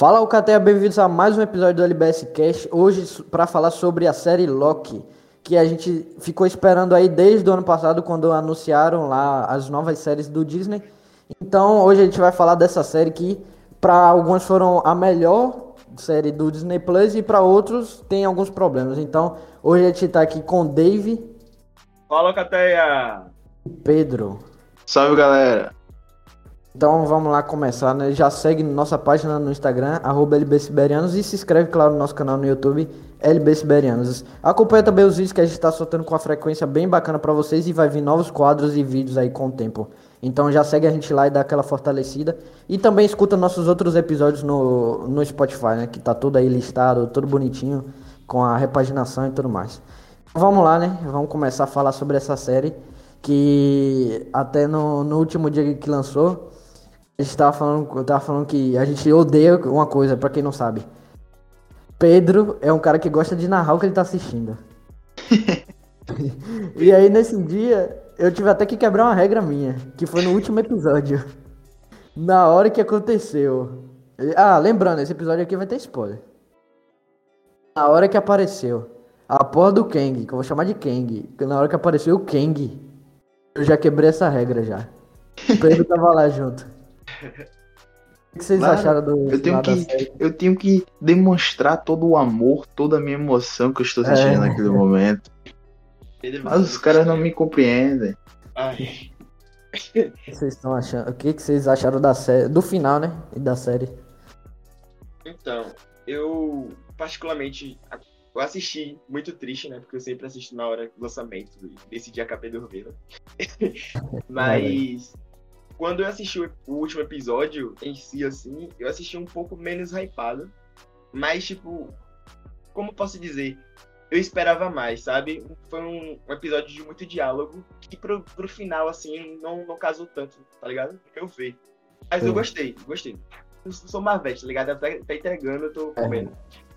Fala o Cateia, bem-vindos a mais um episódio do LBS Cast. Hoje para falar sobre a série Loki, que a gente ficou esperando aí desde o ano passado quando anunciaram lá as novas séries do Disney. Então, hoje a gente vai falar dessa série que para alguns foram a melhor série do Disney Plus e para outros tem alguns problemas. Então, hoje a gente tá aqui com Dave. Fala, Cateia! Pedro. Salve, galera! Então vamos lá começar, né? Já segue nossa página no Instagram, arroba LBSiberianos, e se inscreve, claro, no nosso canal no YouTube, LBSiberianos. Acompanha também os vídeos que a gente está soltando com a frequência bem bacana para vocês e vai vir novos quadros e vídeos aí com o tempo. Então já segue a gente lá e dá aquela fortalecida. E também escuta nossos outros episódios no, no Spotify, né? Que tá tudo aí listado, tudo bonitinho, com a repaginação e tudo mais. Vamos lá, né? Vamos começar a falar sobre essa série. Que até no, no último dia que lançou, gente tava falando, tava falando que a gente odeia uma coisa, para quem não sabe. Pedro é um cara que gosta de narrar o que ele tá assistindo. e aí nesse dia, eu tive até que quebrar uma regra minha, que foi no último episódio. Na hora que aconteceu. Ah, lembrando, esse episódio aqui vai ter spoiler. Na hora que apareceu a porra do Kang, que eu vou chamar de Kang, na hora que apareceu o Kang, eu já quebrei essa regra já. O Pedro tava lá junto. O que vocês acharam do eu tenho que Eu tenho que demonstrar todo o amor, toda a minha emoção que eu estou sentindo é. naquele momento. Mas os caras não me compreendem. Ai. O que vocês estão achando? O que vocês acharam da série, do final, né? E da série? Então, eu particularmente eu assisti muito triste, né? Porque eu sempre assisto na hora do lançamento e dia acabei dormindo. Mas quando eu assisti o último episódio em si, assim, eu assisti um pouco menos hypado. Mas, tipo, como posso dizer? Eu esperava mais, sabe? Foi um, um episódio de muito diálogo que pro, pro final, assim, não, não casou tanto, tá ligado? Eu vi. Mas Sim. eu gostei, gostei. Eu sou Marvete, tá ligado? Tá, tá entregando, eu tô é. comendo.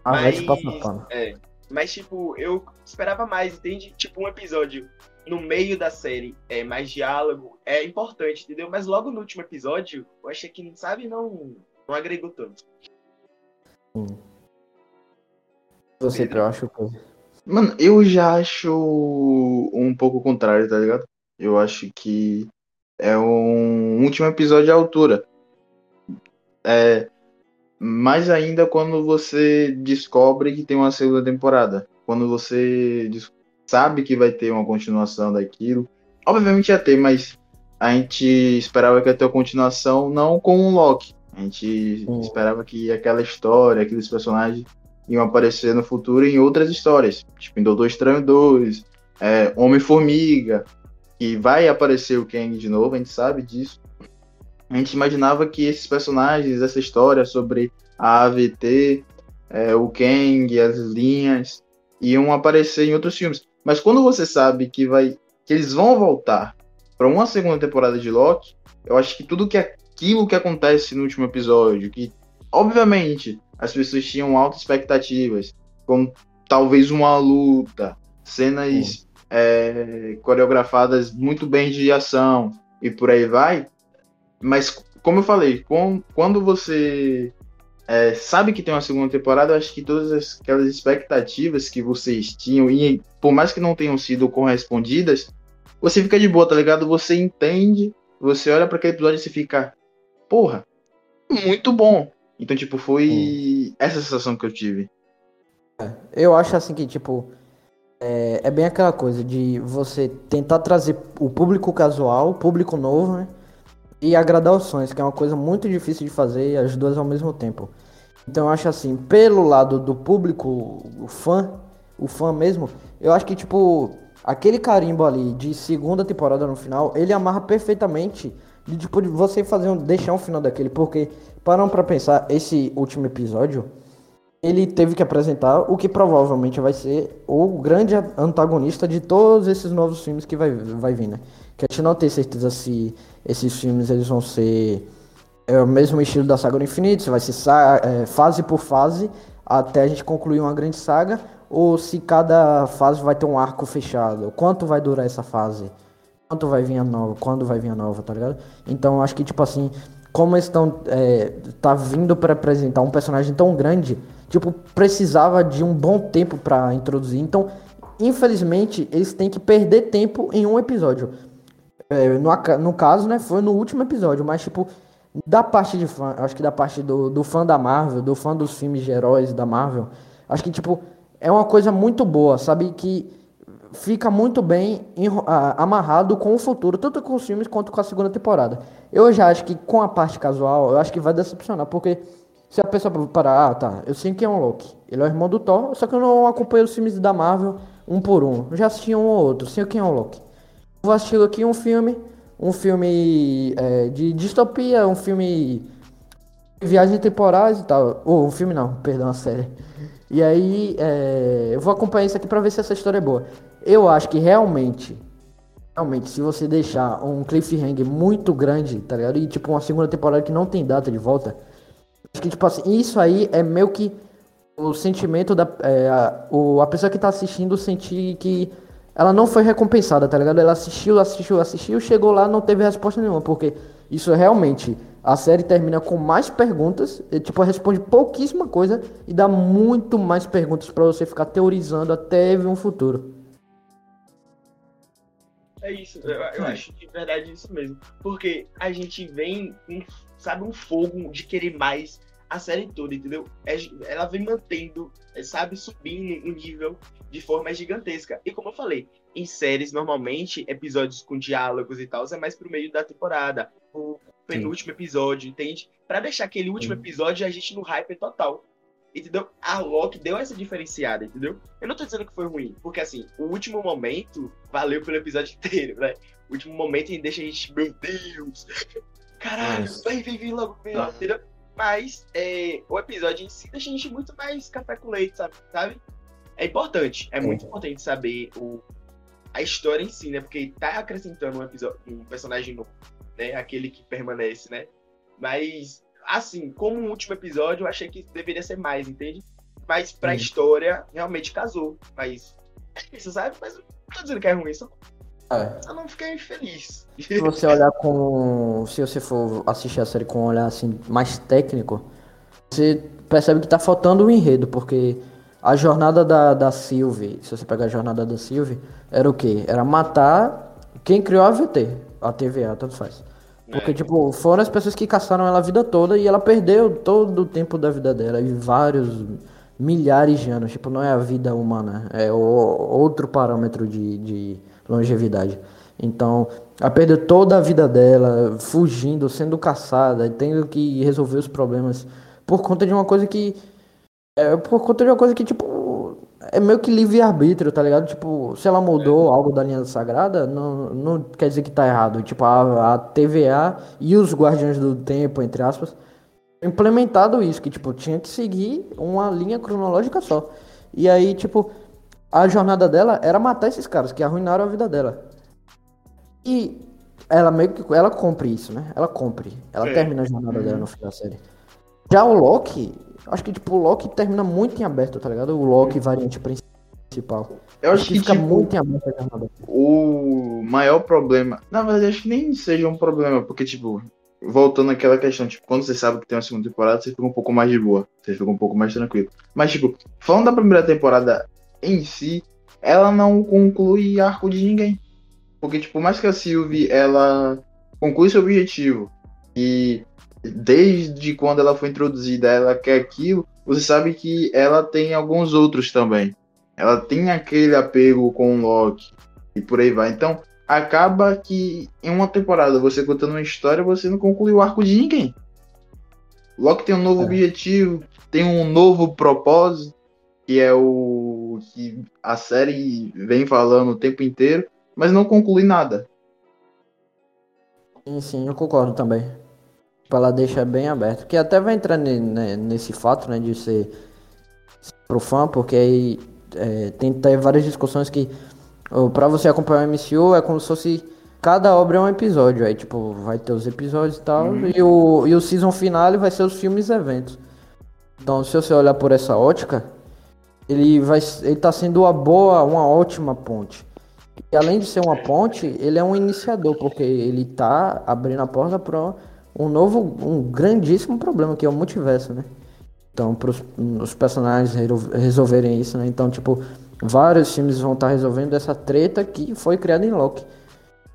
É. Marvete passa pano. É. Mas, tipo, eu esperava mais, entende? Tipo, um episódio no meio da série é mais diálogo, é importante, entendeu? Mas logo no último episódio, eu achei que, sabe, não, não agregou tanto. Hum. Você, eu acho que. Mano, eu já acho um pouco o contrário, tá ligado? Eu acho que é um último episódio à altura. É, mais ainda quando você descobre que tem uma segunda temporada. Quando você sabe que vai ter uma continuação daquilo. Obviamente ia ter, mas a gente esperava que ia ter uma continuação não com o Loki. A gente hum. esperava que aquela história, aqueles personagens iam aparecer no futuro em outras histórias. Tipo em Doutor Estranho 2, é, Homem-Formiga, que vai aparecer o Kang de novo, a gente sabe disso. A gente imaginava que esses personagens, essa história sobre a AVT, é, o Kang, as linhas, iam aparecer em outros filmes. Mas quando você sabe que vai que eles vão voltar para uma segunda temporada de Loki, eu acho que tudo que aquilo que acontece no último episódio, que obviamente as pessoas tinham altas expectativas, como talvez uma luta, cenas é, coreografadas muito bem de ação e por aí vai. Mas como eu falei, com, quando você é, sabe que tem uma segunda temporada, eu acho que todas aquelas expectativas que vocês tinham, e por mais que não tenham sido correspondidas, você fica de boa, tá ligado? Você entende, você olha para aquele episódio e você fica, porra, muito bom. Então, tipo, foi hum. essa sensação que eu tive. É, eu acho assim que, tipo, é, é, bem aquela coisa de você tentar trazer o público casual, público novo, né? E agradar os sonhos, que é uma coisa muito difícil de fazer as duas ao mesmo tempo. Então eu acho assim, pelo lado do público, o fã, o fã mesmo, eu acho que tipo, aquele carimbo ali de segunda temporada no final, ele amarra perfeitamente de tipo de você fazer um, deixar um final daquele, porque param para pensar, esse último episódio, ele teve que apresentar o que provavelmente vai ser o grande antagonista de todos esses novos filmes que vai, vai vir, né? Que a gente não tem certeza se esses filmes eles vão ser é, o mesmo estilo da saga do infinito, se vai ser é, fase por fase até a gente concluir uma grande saga, ou se cada fase vai ter um arco fechado. Quanto vai durar essa fase? Quanto vai vir a nova? Quando vai vir a nova, tá ligado? Então acho que tipo assim, como estão é, tá vindo para apresentar um personagem tão grande, tipo, precisava de um bom tempo para introduzir. Então, infelizmente, eles têm que perder tempo em um episódio. É, no, no caso, né, foi no último episódio, mas tipo, da parte de fã, acho que da parte do, do fã da Marvel, do fã dos filmes de heróis da Marvel, acho que tipo, é uma coisa muito boa, sabe? Que fica muito bem amarrado com o futuro, tanto com os filmes quanto com a segunda temporada. Eu já acho que com a parte casual, eu acho que vai decepcionar, porque se a pessoa parar, ah, tá, eu sei quem é um Loki. Ele é o irmão do Thor, só que eu não acompanho os filmes da Marvel um por um. Eu já assisti um ou outro, sei quem é um Loki. Vou assistir aqui um filme, um filme é, de distopia, um filme de viagens temporais e tal. Ou oh, um filme não, perdão, a série. E aí, é, eu vou acompanhar isso aqui pra ver se essa história é boa. Eu acho que realmente, realmente, se você deixar um cliffhanger muito grande, tá ligado? E tipo, uma segunda temporada que não tem data de volta que, tipo assim, isso aí é meio que o sentimento da. É, a, o, a pessoa que tá assistindo sentir que ela não foi recompensada, tá ligado? Ela assistiu, assistiu, assistiu, chegou lá não teve resposta nenhuma, porque isso realmente. A série termina com mais perguntas, e, tipo, responde pouquíssima coisa e dá muito mais perguntas para você ficar teorizando até ver um futuro. É isso, eu, eu acho de verdade isso mesmo. Porque a gente vem sabe, um fogo de querer mais a série toda, entendeu? É, ela vem mantendo, é, sabe, subindo o nível de forma gigantesca. E como eu falei, em séries, normalmente, episódios com diálogos e tal, é mais pro meio da temporada. O penúltimo Sim. episódio, entende? Para deixar aquele último Sim. episódio a gente no hype total. Entendeu? A Loki deu essa diferenciada, entendeu? Eu não tô dizendo que foi ruim, porque assim, o último momento valeu pelo episódio inteiro, né? O último momento deixa a gente, meu Deus, caralho, vem, vem, vem logo, vem logo, entendeu? Mas é, o episódio em si deixa a gente muito mais café com leite, sabe? sabe? É importante, é muito importante saber o, a história em si, né? Porque tá acrescentando um, episódio, um personagem novo, né? Aquele que permanece, né? Mas, assim, como um último episódio, eu achei que deveria ser mais, entende? Mas pra hum. história, realmente casou. Mas, é isso, sabe? Mas não tô dizendo que é ruim, só é. Eu não fiquei feliz. Se você olhar com. Se você for assistir a série com um olhar assim mais técnico, você percebe que tá faltando o um enredo, porque a jornada da, da Sylvie, se você pegar a jornada da Sylvie, era o quê? Era matar quem criou a VT, a TVA, tanto faz. Porque, é. tipo, foram as pessoas que caçaram ela a vida toda e ela perdeu todo o tempo da vida dela e vários milhares de anos. Tipo, não é a vida humana, é o, outro parâmetro de, de longevidade. Então, ela perdeu toda a vida dela, fugindo, sendo caçada, tendo que resolver os problemas por conta de uma coisa que. É, por conta de uma coisa que, tipo, é meio que livre-arbítrio, tá ligado? Tipo, se ela mudou é. algo da linha sagrada, não, não quer dizer que tá errado. Tipo, a, a TVA e os Guardiões do Tempo, entre aspas, implementado isso, que, tipo, tinha que seguir uma linha cronológica só. E aí, tipo, a jornada dela era matar esses caras que arruinaram a vida dela. E ela meio que ela compre isso, né? Ela compre. Ela é. termina a jornada dela no final da série. Já o Loki, acho que tipo o Loki termina muito em aberto, tá ligado? O Loki variante principal. Eu acho, acho que, que, fica tipo, muito em aberto a jornada. O maior problema, na verdade, acho que nem seja um problema, porque tipo, voltando àquela questão, tipo, quando você sabe que tem uma segunda temporada, você fica um pouco mais de boa, você fica um pouco mais tranquilo. Mas tipo, falando da primeira temporada em si, ela não conclui arco de ninguém. Porque, tipo, mais que a Sylvie, ela conclui seu objetivo e desde quando ela foi introduzida, ela quer aquilo, você sabe que ela tem alguns outros também. Ela tem aquele apego com o Loki e por aí vai. Então, acaba que em uma temporada, você contando uma história, você não conclui o arco de ninguém. Loki tem um novo é. objetivo, tem um novo propósito, que é o que a série vem falando o tempo inteiro, mas não conclui nada. Sim, sim, eu concordo também. Ela deixa bem aberto. Que até vai entrar nesse fato, né, de ser pro fã, porque aí é, tem, tem várias discussões que para você acompanhar o MCU é como se fosse cada obra é um episódio. Aí, tipo, vai ter os episódios e tal. Uhum. E, o, e o season finale vai ser os filmes e eventos. Então, se você olhar por essa ótica, ele vai ele tá sendo uma boa, uma ótima ponte. E além de ser uma ponte, ele é um iniciador, porque ele tá abrindo a porta para um novo, um grandíssimo problema, que é o multiverso, né? Então, para os personagens resolverem isso, né? Então, tipo, vários filmes vão estar tá resolvendo essa treta que foi criada em Loki.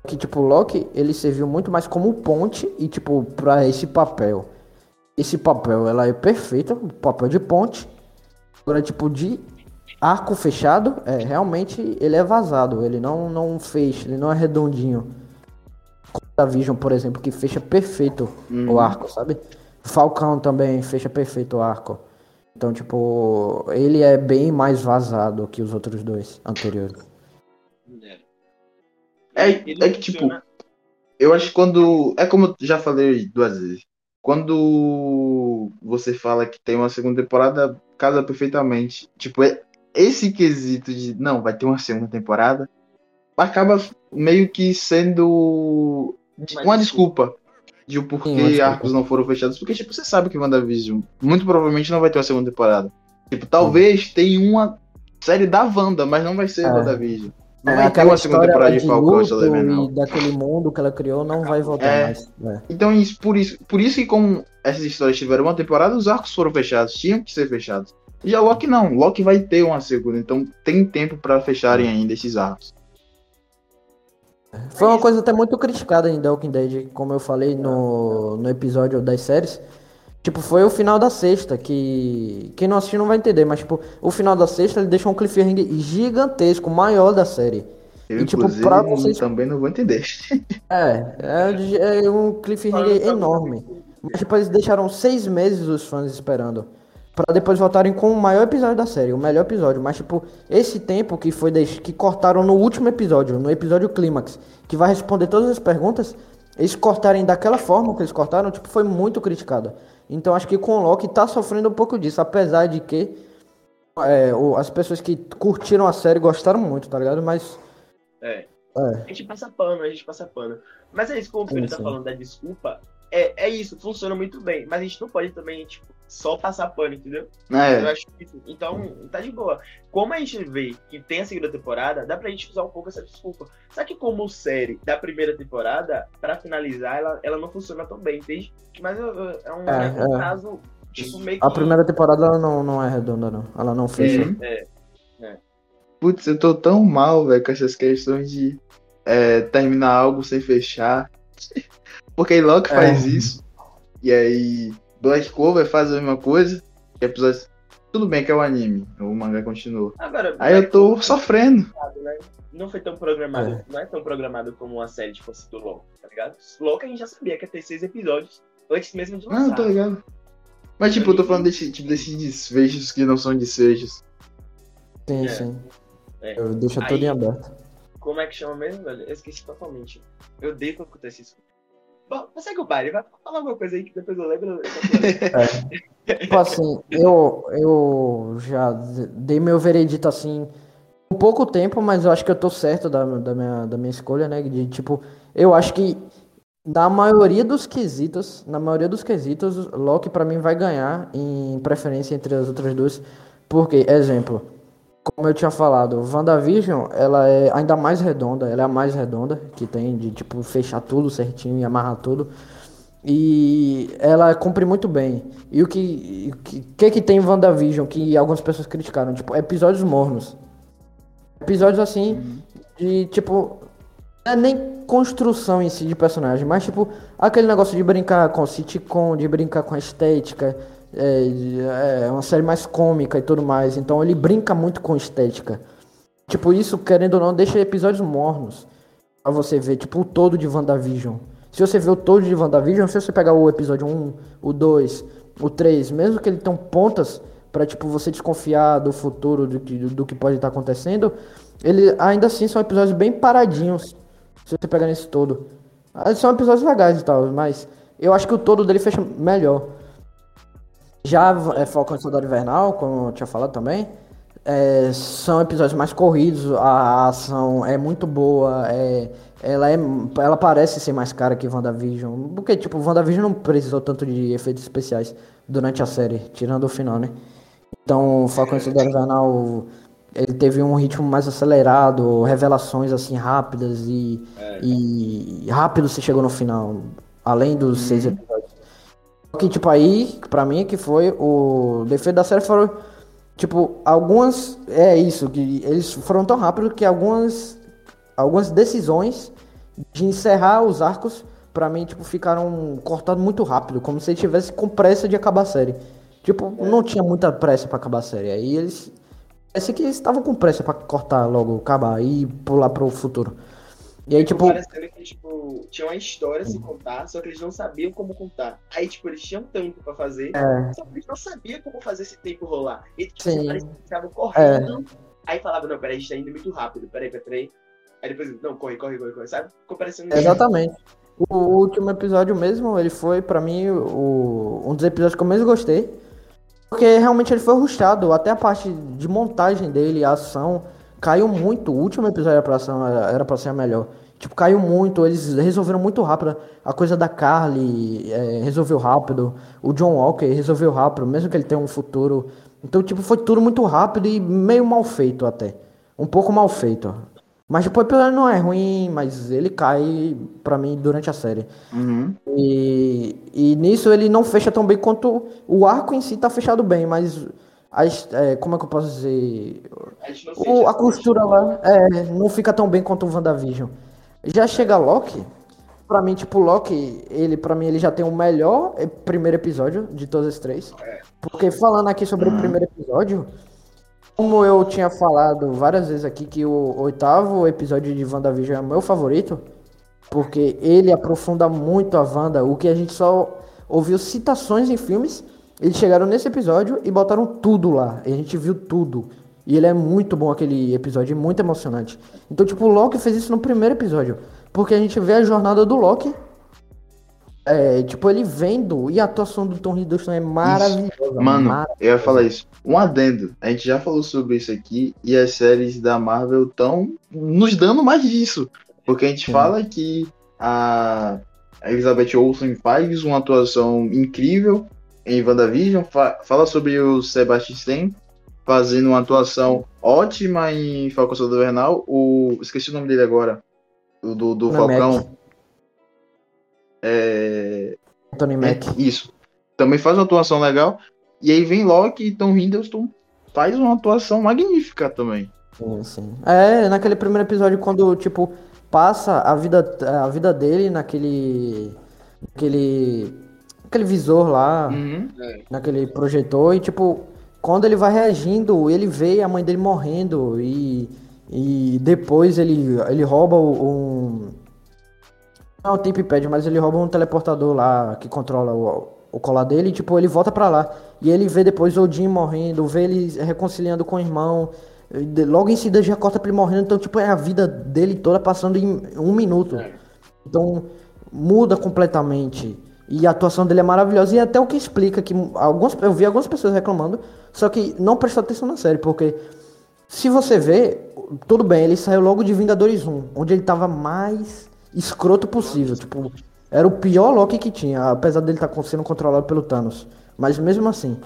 Que, tipo, Loki, ele serviu muito mais como ponte e, tipo, para esse papel. Esse papel, ela é perfeita, papel de ponte. Agora, tipo, de arco fechado, é, realmente ele é vazado. Ele não, não fecha, ele não é redondinho. Como a Vision, por exemplo, que fecha perfeito uhum. o arco, sabe? Falcão também fecha perfeito o arco. Então, tipo, ele é bem mais vazado que os outros dois anteriores. É, é que, tipo, eu acho que quando. É como eu já falei duas vezes. Quando você fala que tem uma segunda temporada, casa perfeitamente. Tipo, é esse quesito de não, vai ter uma segunda temporada, acaba meio que sendo uma desculpa de o porquê Sim, arcos não foram fechados, porque tipo, você sabe que WandaVision muito provavelmente não vai ter uma segunda temporada. Tipo, talvez Sim. tenha uma série da Wanda, mas não vai ser é. WandaVision. Não é, vai ter uma segunda temporada de Falcão e daquele mundo que ela criou não vai voltar é. mais. É. Então, isso, por, isso, por isso que como essas histórias tiveram uma temporada, os arcos foram fechados, tinham que ser fechados. Já Loki não, Loki vai ter uma segunda, então tem tempo para fecharem ainda esses arcos. Foi uma coisa até muito criticada em The Walking Dead, como eu falei no, no episódio das séries. Tipo, foi o final da sexta, que quem não assistiu não vai entender, mas tipo, o final da sexta ele deixou um cliffhanger gigantesco, maior da série. Eu, e, tipo, pra vocês... também não vou entender. É, é, é um cliffhanger enorme. Mas tipo, eles deixaram seis meses os fãs esperando para depois voltarem com o maior episódio da série, o melhor episódio. Mas, tipo, esse tempo que foi deix... que cortaram no último episódio, no episódio clímax, que vai responder todas as perguntas, eles cortarem daquela forma que eles cortaram, tipo, foi muito criticado. Então, acho que com o Loki tá sofrendo um pouco disso, apesar de que é, as pessoas que curtiram a série gostaram muito, tá ligado? Mas. É. é. A gente passa pano, a gente passa pano. Mas é isso, como o Pedro tá falando da desculpa, é, é isso, funciona muito bem. Mas a gente não pode também, tipo, só passar pano, entendeu? É. Eu acho isso. Então, tá de boa. Como a gente vê que tem a segunda temporada, dá pra gente usar um pouco essa desculpa. Só que como série da primeira temporada, pra finalizar, ela, ela não funciona tão bem, entende? Mas é um, é, é um é. caso, tipo, meio que... A primeira temporada ela não, não é redonda, não. Ela não fecha. É, é, é. Putz, eu tô tão mal, velho, com essas questões de é, terminar algo sem fechar. Porque Loki faz isso. E aí Black Clover faz a mesma coisa. Episódios... Tudo bem que é o anime, o mangá continua. Agora, Aí eu tô Clover, sofrendo. Né? Não foi tão programado, é. não é tão programado como uma série de fosse do LOL, tá ligado? LOL que a gente já sabia que ia ter seis episódios antes mesmo de lançar. Não, tô ligado. Mas tipo, eu tô falando desse, tipo, desses desfechos que não são desfechos. Sim, é. sim. É. Eu deixo tudo em aberto. Como é que chama mesmo, velho? Eu esqueci totalmente. Eu odeio quando acontece isso. Bom, segue o baile, vai falar alguma coisa aí que depois eu lembro. É. tipo assim, eu, eu já dei meu veredito assim um pouco tempo, mas eu acho que eu tô certo da, da, minha, da minha escolha, né? De tipo, eu acho que na maioria dos quesitos, na maioria dos quesitos, Loki para mim vai ganhar em preferência entre as outras duas. Porque, exemplo, como eu tinha falado, WandaVision, ela é ainda mais redonda, ela é a mais redonda que tem, de tipo, fechar tudo certinho e amarrar tudo. E ela cumpre muito bem. E o que que, que, tem em WandaVision que algumas pessoas criticaram? Tipo, episódios mornos. Episódios assim, uhum. de tipo. Não é nem construção em si de personagem, mas tipo, aquele negócio de brincar com sitcom, de brincar com a estética, é, é uma série mais cômica e tudo mais. Então ele brinca muito com estética. Tipo, isso, querendo ou não, deixa episódios mornos. Pra você ver, tipo, o todo de WandaVision. Se você ver o todo de WandaVision, se você pegar o episódio 1, o 2, o 3, mesmo que ele tenha pontas para tipo, você desconfiar do futuro, do que, do que pode estar acontecendo, ele ainda assim são episódios bem paradinhos. Se você pegar nesse todo. Ah, são episódios legais e tal, mas eu acho que o todo dele fecha melhor. Já é, Falcão e Soldado Invernal, como eu tinha falado também, é, são episódios mais corridos, a ação é muito boa, é, ela, é, ela parece ser mais cara que WandaVision, porque, tipo, WandaVision não precisou tanto de efeitos especiais durante a série, tirando o final, né? Então, Falcão e Soldado Invernal, ele teve um ritmo mais acelerado, revelações, assim, rápidas e, é. e rápido se chegou no final, além dos uhum. seis episódios Que, tipo, aí, pra mim, que foi o defeito da série foram, tipo, algumas. É isso, que eles foram tão rápidos que algumas. Algumas decisões de encerrar os arcos, pra mim, tipo, ficaram cortados muito rápido, como se tivesse com pressa de acabar a série. Tipo, não tinha muita pressa pra acabar a série. Aí eles. Parece que eles estavam com pressa pra cortar logo, acabar e pular pro futuro. E aí, tipo. Parecendo que, tipo, tinha uma história a se contar, só que eles não sabiam como contar. Aí, tipo, eles tinham tempo pra fazer, É, só que eles não sabiam como fazer esse tempo rolar. E, tipo, Sim. que eles estavam correndo. Aí falava, não, peraí, a gente tá indo muito rápido, peraí, peraí, peraí. Aí depois, não, corre, corre, corre, corre, sabe? Ficou parecendo exatamente. O último episódio mesmo, ele foi, pra mim, o, um dos episódios que eu mais gostei. Porque realmente ele foi rushado. Até a parte de montagem dele, a ação, caiu muito. O último episódio era pra, ação, era, pra ser a melhor. Tipo, caiu muito. Eles resolveram muito rápido. A coisa da Carly é, resolveu rápido. O John Walker resolveu rápido, mesmo que ele tenha um futuro. Então, tipo, foi tudo muito rápido e meio mal feito até. Um pouco mal feito. Mas tipo, o episódio não é ruim, mas ele cai pra mim durante a série. Uhum. E, e nisso ele não fecha tão bem quanto o arco em si tá fechado bem, mas as- é, como é que eu posso dizer? O- a costura lá é, não fica tão bem quanto o WandaVision. Já chega Loki, pra mim, tipo, Loki, ele, pra mim, ele já tem o melhor eh, primeiro episódio de todos os três. Porque falando aqui sobre o primeiro episódio, como eu tinha falado várias vezes aqui que o oitavo episódio de WandaVision é o meu favorito, porque ele aprofunda muito a Wanda, o que a gente só ouviu citações em filmes, eles chegaram nesse episódio e botaram tudo lá, e a gente viu tudo. E ele é muito bom aquele episódio, muito emocionante. Então, tipo, o Loki fez isso no primeiro episódio, porque a gente vê a jornada do Loki, é, tipo, ele vendo, e a atuação do Tom Hiddleston é maravilhosa. Mano, mara- eu ia falar isso. Um adendo. A gente já falou sobre isso aqui e as séries da Marvel estão nos dando mais disso. Porque a gente fala que a Elizabeth Olsen faz uma atuação incrível em WandaVision, fa fala sobre o Sebastian Stan fazendo uma atuação ótima em Falcão Soldado Invernal. O esqueci o nome dele agora. O do, do Falcão. É, Anthony Mack. é, isso. Também faz uma atuação legal. E aí vem Loki e Tom Hiddleston faz uma atuação magnífica também. Sim, sim. É, naquele primeiro episódio, quando, tipo, passa a vida, a vida dele naquele. Naquele. Aquele visor lá, Uhum. naquele projetor, e tipo, quando ele vai reagindo, ele vê a mãe dele morrendo e. E depois ele, ele rouba um. Não é o mas ele rouba um teleportador lá que controla o, o colar dele e, tipo, ele volta pra lá. E ele vê depois o Odin morrendo, vê ele reconciliando com o irmão. Logo em seguida já corta pra ele morrendo. Então, tipo, é a vida dele toda passando em um minuto. Então, muda completamente. E a atuação dele é maravilhosa. E até o que explica que algumas, eu vi algumas pessoas reclamando, só que não prestou atenção na série, porque se você vê, tudo bem, ele saiu logo de Vingadores 1, onde ele tava mais escroto possível. Tipo, era o pior Loki que tinha, apesar dele estar sendo controlado pelo Thanos. Mas mesmo assim,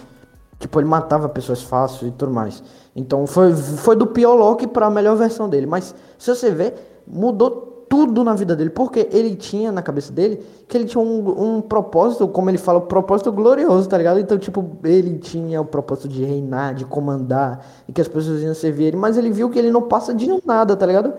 tipo, ele matava pessoas fácil e tudo mais. Então foi, foi do pior Loki pra melhor versão dele. Mas se você vê, mudou tudo na vida dele, porque ele tinha na cabeça dele que ele tinha um, um propósito, como ele fala, um propósito glorioso, tá ligado? Então, tipo, ele tinha o propósito de reinar, de comandar, e que as pessoas iam servir ele, mas ele viu que ele não passa de nada, tá ligado?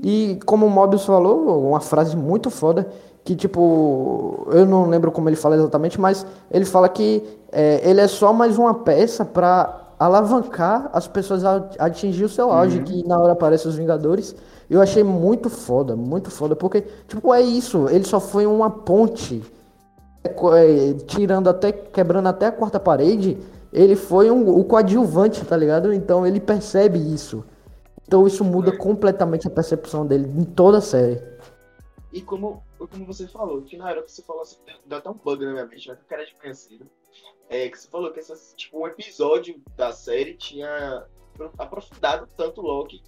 E como o Mobius falou, uma frase muito foda, que tipo, eu não lembro como ele fala exatamente, mas ele fala que é, ele é só mais uma peça pra alavancar as pessoas a a atingir o seu auge, que na hora aparecem os Vingadores. Eu achei muito foda, muito foda, porque, tipo, é isso, ele só foi uma ponte, é, é, tirando até, quebrando até a quarta parede, ele foi um, o coadjuvante, tá ligado? Então ele percebe isso. Então isso muda completamente a percepção dele em toda a série. E como, como você falou, que na hora que você falou assim, deu até um bug na minha mente, mas que eu quero de conhecido. É que você falou que essas, tipo, um episódio da série tinha aprofundado tanto o Loki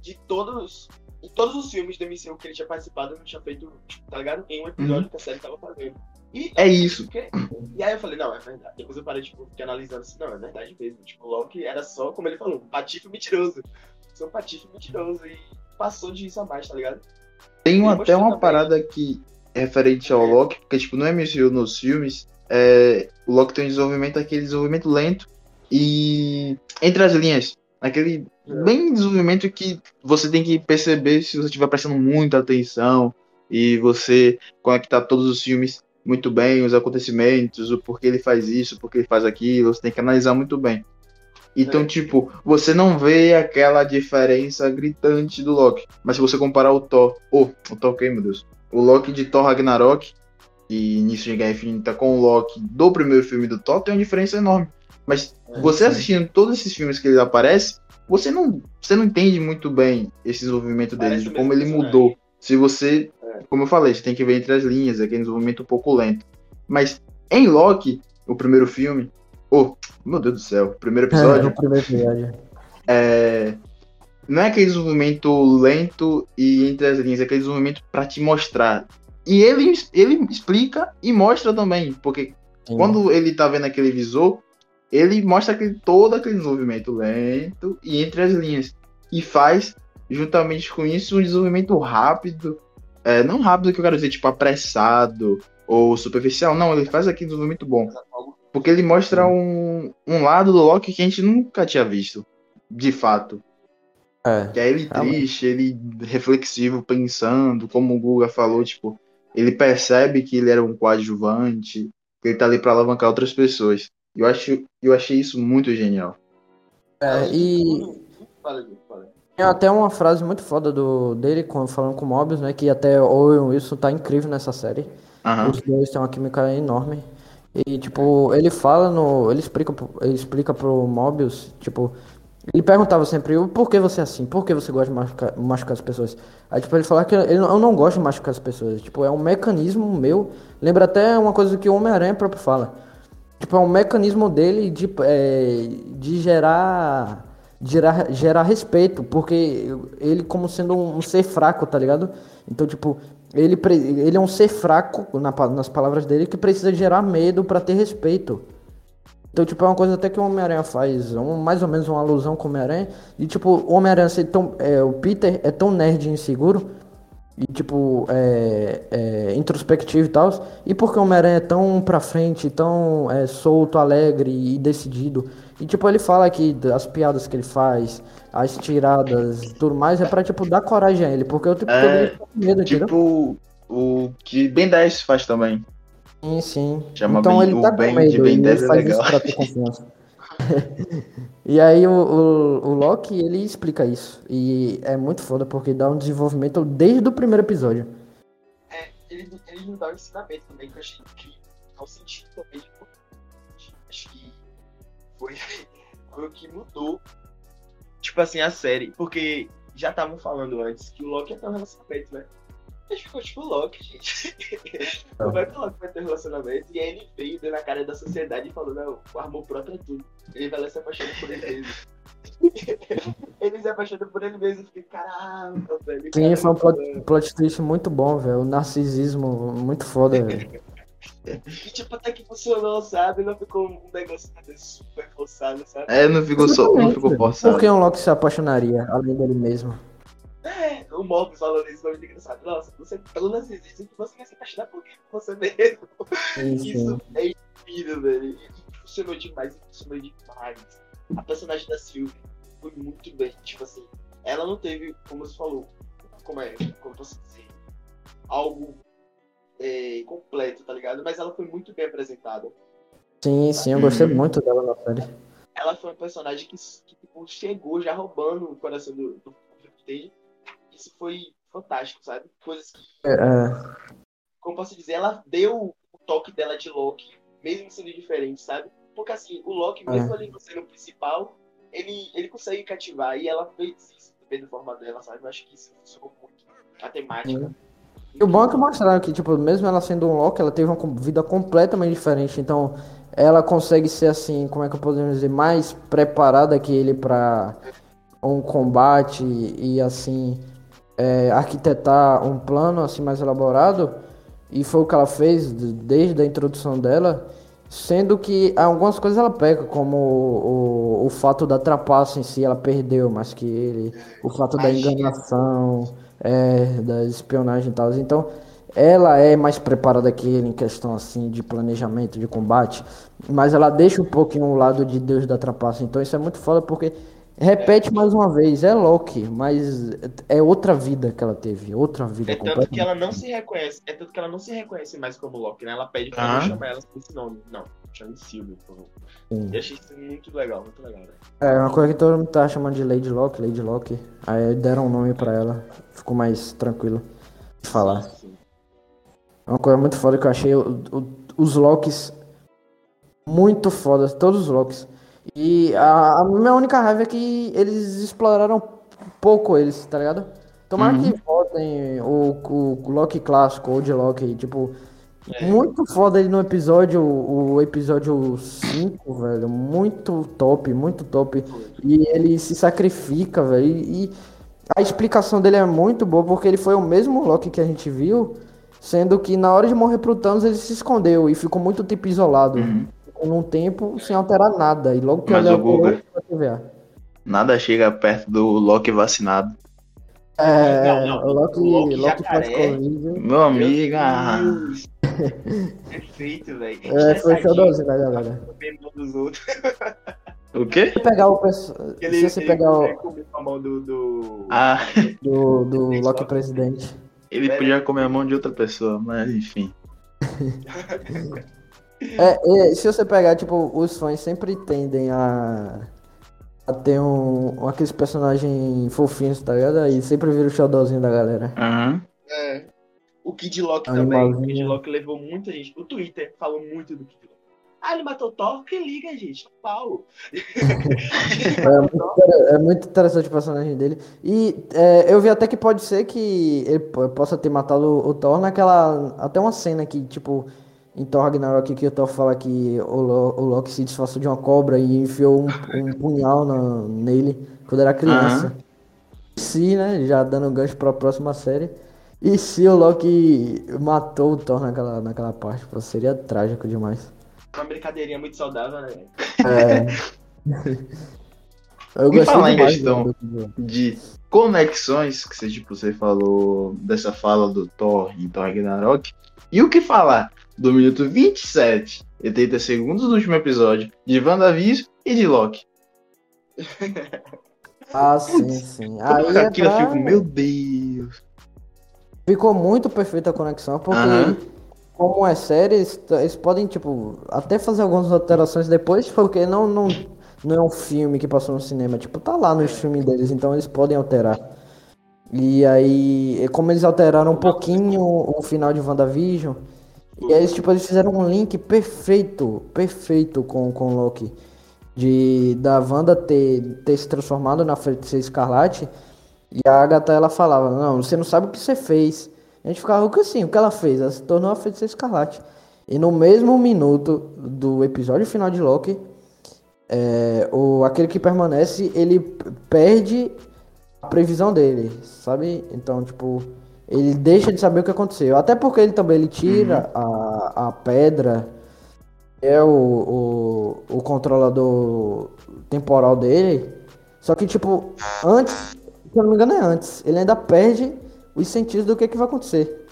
de todos. Em todos os filmes do MCU que ele tinha participado, ele tinha feito, tá ligado? Em um episódio que a série tava fazendo. E, É isso. porque- e aí eu falei, não, é verdade. Depois eu parei, tipo, fiquei analisando assim, não, é verdade mesmo. Tipo, o Loki era só, como ele falou, um patife mentiroso. Sou um patife mentiroso. E passou disso a mais, tá ligado? Tem até uma também. parada que referente ao Loki, porque tipo, no MCU nos filmes, é, o Loki tem um desenvolvimento, aquele desenvolvimento lento e entre as linhas, aquele bem desenvolvimento que você tem que perceber se você estiver prestando muita atenção e você conectar todos os filmes muito bem, os acontecimentos, o porquê ele faz isso, o porquê ele faz aquilo, você tem que analisar muito bem. Então, é. tipo, você não vê aquela diferença gritante do Loki. Mas se você comparar o Thor. Oh, o Thor quem, meu Deus? O Loki de Thor Ragnarok e Início de Guerra Infinita com o Loki do primeiro filme do Thor tem uma diferença enorme. Mas é, você sim. assistindo todos esses filmes que ele aparece, você não, você não entende muito bem esse desenvolvimento dele, de como ele mudou. Se você, é. como eu falei, você tem que ver entre as linhas, é aquele desenvolvimento um pouco lento. Mas em Loki, o primeiro filme, oh, meu Deus do céu, primeiro episódio. É, o primeiro episódio. É, não é aquele desenvolvimento lento e entre as linhas, é aquele desenvolvimento para te mostrar. E ele, ele explica e mostra também, porque Sim. quando ele tá vendo aquele visor, ele mostra aquele, todo aquele desenvolvimento lento e entre as linhas. E faz, juntamente com isso, um desenvolvimento rápido. É, não rápido que eu quero dizer, tipo, apressado ou superficial. Não, ele faz aquele desenvolvimento bom. Porque ele mostra um, um lado do Loki que a gente nunca tinha visto, de fato. É, que é ele triste, ele reflexivo, pensando, como o Guga falou, tipo, ele percebe que ele era um coadjuvante, que ele tá ali para alavancar outras pessoas. Eu, acho, eu achei isso muito genial. É, e. Tem até uma frase muito foda do, dele falando com o Mobius, né? Que até o Owen Wilson tá incrível nessa série. Uhum. Os dois têm uma química enorme. E, tipo, ele fala no. Ele explica, ele explica pro Mobius, tipo. Ele perguntava sempre, por que você é assim? Por que você gosta de machucar, machucar as pessoas? Aí, tipo, ele falava que ele, eu não gosto de machucar as pessoas. Tipo, é um mecanismo meu. Lembra até uma coisa que o Homem-Aranha próprio fala. Tipo, é um mecanismo dele de, é, de gerar, gerar, gerar respeito. Porque ele, como sendo um ser fraco, tá ligado? Então, tipo, ele, ele é um ser fraco, na, nas palavras dele, que precisa gerar medo para ter respeito. Então, tipo, é uma coisa até que o Homem-Aranha faz, um, mais ou menos uma alusão com o Homem-Aranha. E, tipo, o Homem-Aranha. É, o Peter é tão nerd e inseguro. E, tipo, é, é introspectivo e tal. E porque o Homem-Aranha é tão pra frente, tão é, solto, alegre e decidido. E, tipo, ele fala que as piadas que ele faz, as tiradas e tudo mais, é pra, tipo, dar coragem a ele. Porque o tipo é, ele medo, Tipo, entendeu? o que Ben 10 faz também. Sim, sim. Chama então ben, ele tá com medo, ben ele faz é isso pra ter confiança. e aí o, o, o, Loki, ele explica isso. E é muito foda, porque dá um desenvolvimento desde o primeiro episódio. É, ele, ele não dá um ensinamento também, que eu achei que faz sentido também. Tipo, acho que foi, foi o que mudou, tipo assim, a série. Porque já estavam falando antes que o Loki ter um relacionamento, né? Gente ficou tipo Loki, gente. Como é que o Loki vai ter um relacionamento? E aí ele veio, deu na cara da sociedade e falou, não, o amor próprio é tudo. Ele vai lá se apaixonar por ele mesmo. ele se apaixona por ele mesmo e fica, caramba, velho. Sim, foi um plot, plot twist muito bom, velho. O narcisismo muito foda, velho. E tipo, até que funcionou, sabe? Não ficou um negócio super forçado, sabe? É, não ficou, só, não ficou forçado. Por que um Loki se apaixonaria, além dele mesmo? É, o Mob falando isso foi muito engraçado. Nossa, você pelo menos existe que você quer se apaixonar por você mesmo. Isso é incrível, velho. Funcionou demais, funcionou demais. A personagem da Sylvie foi muito bem. Tipo assim, ela não teve, como você falou, como é, como posso dizer, algo é, completo, tá ligado? Mas ela foi muito bem apresentada. Sim, sim, eu gostei muito dela na série. Ela foi uma personagem que, que tipo, chegou já roubando o coração do, do Stage foi fantástico, sabe? Coisas que. É, é. Como posso dizer, ela deu o toque dela de Loki, mesmo sendo diferente, sabe? Porque assim, o Loki, é. mesmo é. ali sendo o principal, ele, ele consegue cativar. E ela fez isso também da forma dela, sabe? Eu acho que isso funcionou muito. A temática. Uhum. E o bom é que mostraram que, tipo, mesmo ela sendo um Loki, ela teve uma vida completamente diferente. Então, ela consegue ser assim, como é que eu poderia dizer, mais preparada que ele para um combate e assim é, arquitetar um plano assim mais elaborado e foi o que ela fez desde a introdução dela, sendo que algumas coisas ela pega, como o, o, o fato da trapaça em si, ela perdeu mais que ele, o fato da enganação, é, da espionagem e tal. Então, ela é mais preparada que ele em questão assim de planejamento, de combate, mas ela deixa um pouquinho o lado de Deus da trapaça. Então isso é muito foda porque repete mais uma vez, é Loki, mas é outra vida que ela teve, outra vida É tanto que ela não se reconhece, é tanto que ela não se reconhece mais como Loki, né? Ela pede pra Ah. não chamar ela por esse nome. Não, chama de Sylvie, por favor. Sim. Eu achei isso muito legal, muito legal, velho. É uma coisa que todo mundo tá chamando de Lady Locke, Lady Locke. Aí deram um nome pra ela, ficou mais tranquilo de falar. Sim. É uma coisa muito foda que eu achei o- o- os Locks muito fodas, todos os Locks. E a, a minha única raiva é que eles exploraram pouco eles, tá ligado? Tomara Uhum. que voltem o, o Loki clássico, Old Loki, tipo, É. muito foda ele no episódio, o episódio 5, velho, muito top, muito top. E ele se sacrifica, velho, e, e a explicação dele é muito boa, porque ele foi o mesmo Loki que a gente viu, sendo que na hora de morrer pro Thanos ele se escondeu e ficou muito tempo isolado. Uhum. Num tempo sem alterar nada. E logo que Mas ele o Guga- TVA. Nada chega perto do Loki vacinado. É, Não, não, o Loki, Loki Loki pós-Covid. Meu amigo, ah. Perfeito, velho. É, foi showzinho da galera. Dos outros. o quê? Se pegar o Ele, se você pegar o a mão do. do... Ah, do, do Loki presidente. ele podia comer a mão de outra pessoa, mas enfim. É, é, se você pegar, tipo, os fãs sempre tendem a, a ter um, aqueles personagens fofinhos, tá ligado? Aí sempre vira o xodózinho da galera. Aham. É. O Kid Lock também. O Kid Lock levou muita gente. O Twitter falou muito do Kid Lock. Ah, ele matou Thor? Que liga, gente. Pau. É é muito interessante o personagem dele. E é, eu vi até que pode ser que ele po- possa ter matado o, o Thor naquela. Até uma cena que, tipo, em Thor Ragnarok, que o Thor fala que o, Lo- o Loki se disfarçou de uma cobra e enfiou um, um punhal na- nele quando era criança. Se, né, já dando gancho pra próxima série. E se o Loki matou o Thor naquela, naquela parte, pô, seria trágico demais. Uma brincadeirinha muito saudável, né? É. Eu E gostei falar em questão- do- De conexões, que você, tipo, você falou dessa fala do Thor em Thor Ragnarok. E o que falar do minuto 27 e 30 segundos do último episódio de WandaVision e de Loki? Ah, sim, sim. Aí é aquilo eu pra- fico, meu Deus. ficou muito perfeita a conexão, porque como é série, eles, podem, tipo, até fazer algumas alterações depois, porque não, não, não é um filme que passou no cinema, tipo, tá lá no streaming deles, então eles podem alterar. E aí, como eles alteraram um pouquinho o final de WandaVision, e aí, tipo, eles fizeram um link perfeito, perfeito com, com o Loki. De, da Wanda ter, ter se transformado na Feiticeira Escarlate. E a Agatha, ela falava, não, você não sabe o que você fez. A gente ficava, o que assim, o que ela fez? Ela se tornou a Feiticeira Escarlate. E no mesmo minuto do episódio final de Loki, é, o, aquele que permanece, ele perde a previsão dele, sabe? Então, tipo, ele deixa de saber o que aconteceu. Até porque ele também ele tira a, a pedra, é o, o, o controlador temporal dele. Só que, tipo, antes, se eu não me engano, é antes. Ele ainda perde os sentidos do que, que vai acontecer.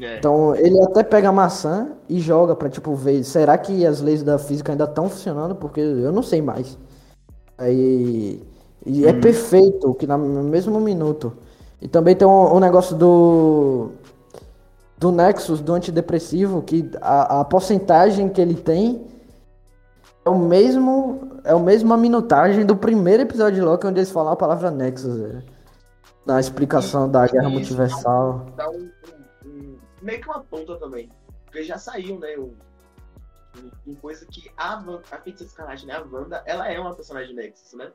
É. Então, ele até pega a maçã e joga pra, tipo, ver, será que as leis da física ainda estão funcionando? Porque eu não sei mais. Aí. E é perfeito, que no mesmo minuto. E também tem um, um negócio do. Do Nexus, do antidepressivo, que a, a porcentagem que ele tem é o mesmo. É a mesma minutagem do primeiro episódio de Loki, onde eles falam a palavra Nexus, velho. Na explicação da guerra multiversal. Dá um, um- um- meio que uma ponta também. Porque já saiu, né? Um, um- uma coisa que a, Van- a Feiticeira Escarlate, né? A Wanda, ela é uma personagem Nexus, né?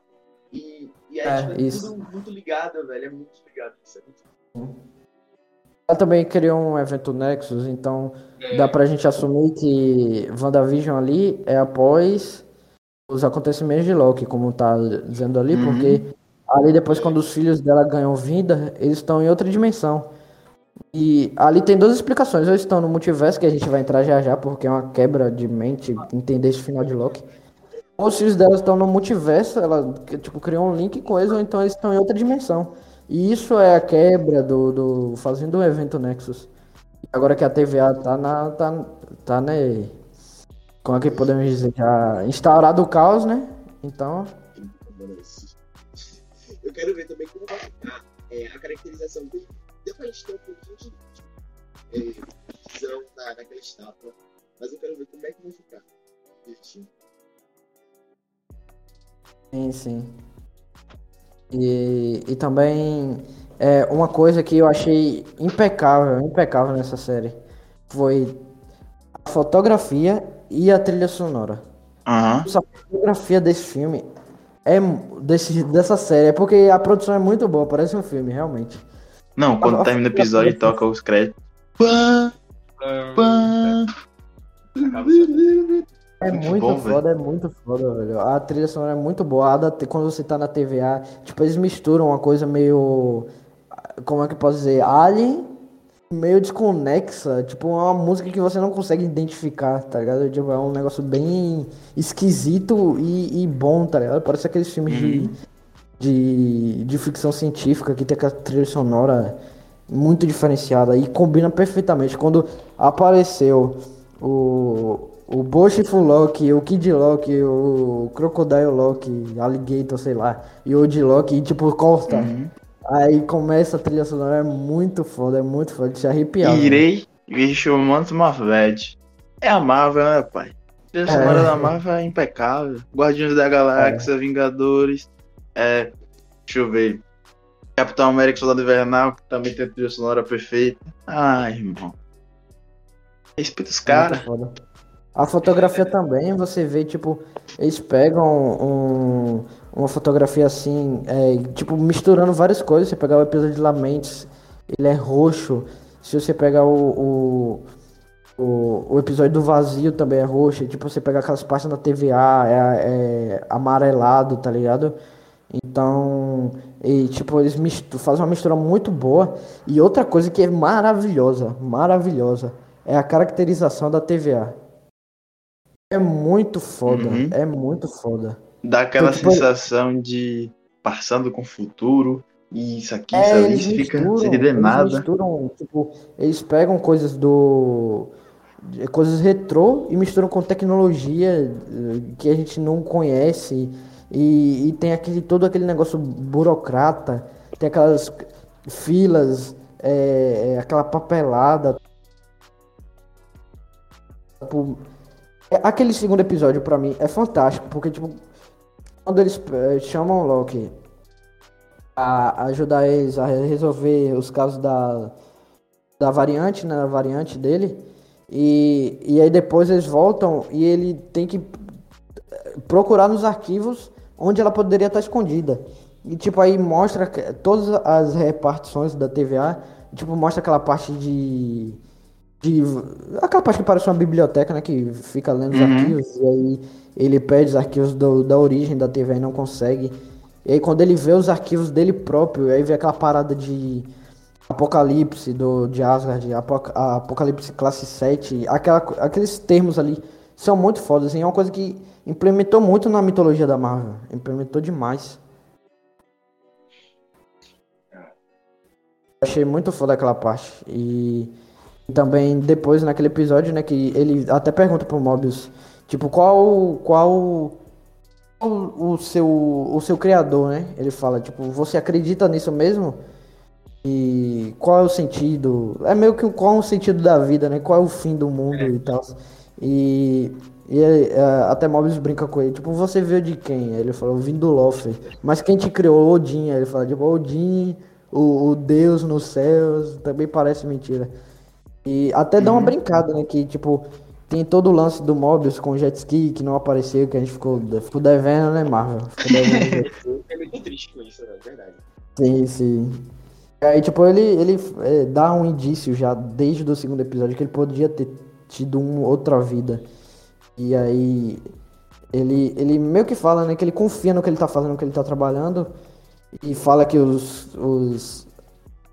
E, e aí, É, tipo, é isso. tudo muito ligado, velho. É muito ligado. Isso é muito... Ela também criou um evento Nexus, então É, dá pra gente assumir que WandaVision ali é após os acontecimentos de Loki, como tá dizendo ali, Uhum. porque ali depois quando os filhos dela ganham vida, eles estão em outra dimensão. E ali tem duas explicações, ou estão no multiverso, que a gente vai entrar já já, porque é uma quebra de mente entender esse final de Loki. Ou os filhos delas estão no multiverso, ela tipo, criou um link com eles, ou então eles estão em outra dimensão. E isso é a quebra do, do fazendo o evento Nexus. Agora que a TVA tá na. tá, tá né? Como é que podemos dizer? Já instaurado o caos, né? Então. Eu quero ver também como vai ficar é, a caracterização dele. Deu pra gente ter um pouquinho de, de é, visão na, naquela estátua. Mas eu quero ver como é que vai ficar. Divertido. Sim, sim. E, e também é, uma coisa que eu achei impecável, impecável nessa série foi a fotografia e a trilha sonora. Aham. Essa fotografia desse filme é desse, dessa série, é porque a produção é muito boa, parece um filme, realmente. Não, quando Nossa, termina o episódio e toca os créditos. Pã, pã. É Muito muito bom, foda, é muito foda, velho. A trilha sonora é muito boa. Quando você tá na TVA, tipo, eles misturam uma coisa meio. Como é que eu posso dizer? Alien, meio desconexa. Tipo, é uma música que você não consegue identificar, tá ligado? Tipo, é um negócio bem esquisito e, e bom, tá ligado? Parece aqueles filmes de, de, de ficção científica que tem aquela trilha sonora muito diferenciada e combina perfeitamente. Quando apareceu o, o Boschiful Loki, o Kid Loki, o Crocodile Loki, Alligator, sei lá, e o Old Loki, e tipo, corta. Uhum. Aí começa a trilha sonora, é muito foda, é muito foda, de se arrepiar. Irei e chamando Marvete. É a Marvel, né, pai? A trilha É. sonora da Marvel é impecável. Guardiões da Galáxia, Vingadores. É. Deixa eu ver. Capitão América Soldado Invernal, que também tem a trilha sonora perfeita. Ai, irmão. Respeita os caras. Foda. A fotografia também, você vê, tipo, eles pegam um- uma fotografia assim, é, tipo, misturando várias coisas. Você pegar o episódio de Lamentes, ele é roxo. Se você pegar o, o, o, o episódio do Vazio também é roxo. Tipo, você pegar aquelas partes na TVA, é, é amarelado, tá ligado? Então, e, tipo, eles mistu- fazem uma mistura muito boa. E outra coisa que é maravilhosa, maravilhosa, é a caracterização da TVA. É muito foda, Uhum. é muito foda. Dá aquela Tipo, sensação de passando com o futuro. E isso aqui, isso É, eles isso fica misturam, sem entender eles nada. misturam, tipo, eles pegam coisas do coisas retrô e misturam com tecnologia eh, que a gente não conhece e, e tem aquele todo aquele negócio burocrata, tem aquelas filas, é, aquela papelada. Tipo, aquele segundo episódio pra mim é fantástico porque tipo quando eles eh, chamam o Loki a ajudar eles a resolver os casos da, da variante, né? A variante dele. E, e aí depois eles voltam e ele tem que procurar nos arquivos onde ela poderia estar escondida. E tipo, aí mostra todas as repartições da TVA, tipo, mostra aquela parte de. De aquela parte que parece uma biblioteca, né? Que fica lendo os Uhum. arquivos. E aí ele pede os arquivos do- da origem da TVA e não consegue. E aí quando ele vê os arquivos dele próprio, aí vê aquela parada de Apocalipse do, de Asgard, Apoc- Apocalipse classe 7, aquela, aqueles termos ali são muito fodas, assim, é uma coisa que implementou muito na mitologia da Marvel, implementou demais. Achei muito foda aquela parte. E também depois naquele episódio, né, que ele até pergunta pro Mobius, tipo, qual qual o, o seu o seu criador, né? Ele fala, tipo, você acredita nisso mesmo? E qual é o sentido? É meio que qual é o sentido da vida, né? Qual é o fim do mundo e tal. E, e ele, é, até Mobius brinca com ele, tipo, você veio de quem? Ele falou, vim do Lofer. Mas quem te criou? Odin. Ele fala, tipo, Odin, o, o Deus nos céus, também parece mentira. E até dá uma brincada, né? Que, tipo, tem todo o lance do Mobius com o jet ski que não apareceu, que a gente ficou, ficou devendo, né, Marvel? Ficou devendo. É muito triste com isso, é verdade. Sim, sim. Aí, tipo, ele, ele é, dá um indício já desde o segundo episódio que ele podia ter tido uma outra vida. E aí, ele, ele meio que fala, né, que ele confia no que ele tá fazendo, no que ele tá trabalhando. E fala que os, os,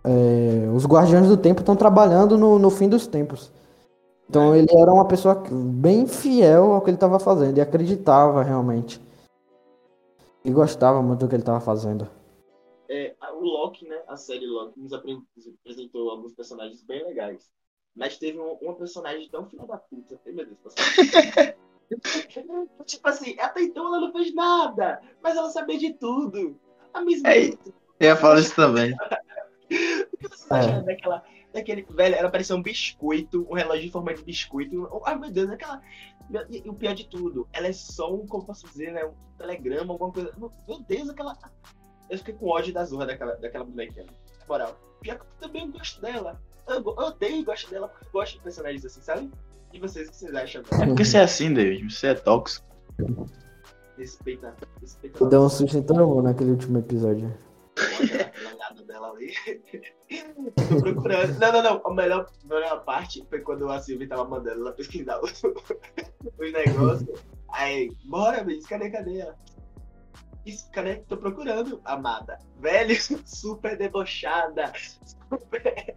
é, os Guardiões do Tempo estão trabalhando no, no fim dos tempos. Então ele era uma pessoa bem fiel ao que ele estava fazendo e acreditava realmente. E gostava muito do que ele estava fazendo. É, o Loki, né? A série Loki nos apre- nos apresentou alguns personagens bem legais. Mas teve um- uma personagem tão filha da puta. Ai, meu Deus, tipo assim, até então ela não fez nada, mas ela sabia de tudo. A Miss Ei. Minutes. Eu ia falar isso também. O que vocês É. acharam daquela. Daquele, velho, ela parecia um biscoito, um relógio em forma de biscoito. Ai meu Deus, aquela. E e o pior de tudo, ela é só um, como posso dizer, né? Um telegrama, alguma coisa. Meu Deus, aquela. Eu fiquei com ódio da zorra daquela, daquela bonequinha. Na moral. Pior que eu também gosto dela. Eu, eu odeio e gosto dela porque eu gosto de personagens assim, sabe? E vocês, o que vocês acham? É porque você é assim, David. Você é tóxico. Respeita. Respeita Deu um susto em todo mundo naquele último episódio. dela ali. Procurando. Não, não, não. A melhor, melhor parte foi quando a Silvia tava mandando ela pesquisar os, os negócios. Aí, bora, Bis, cadê, cadê ela? Isso, cadê? Tô procurando, amada. Velho, super debochada. Super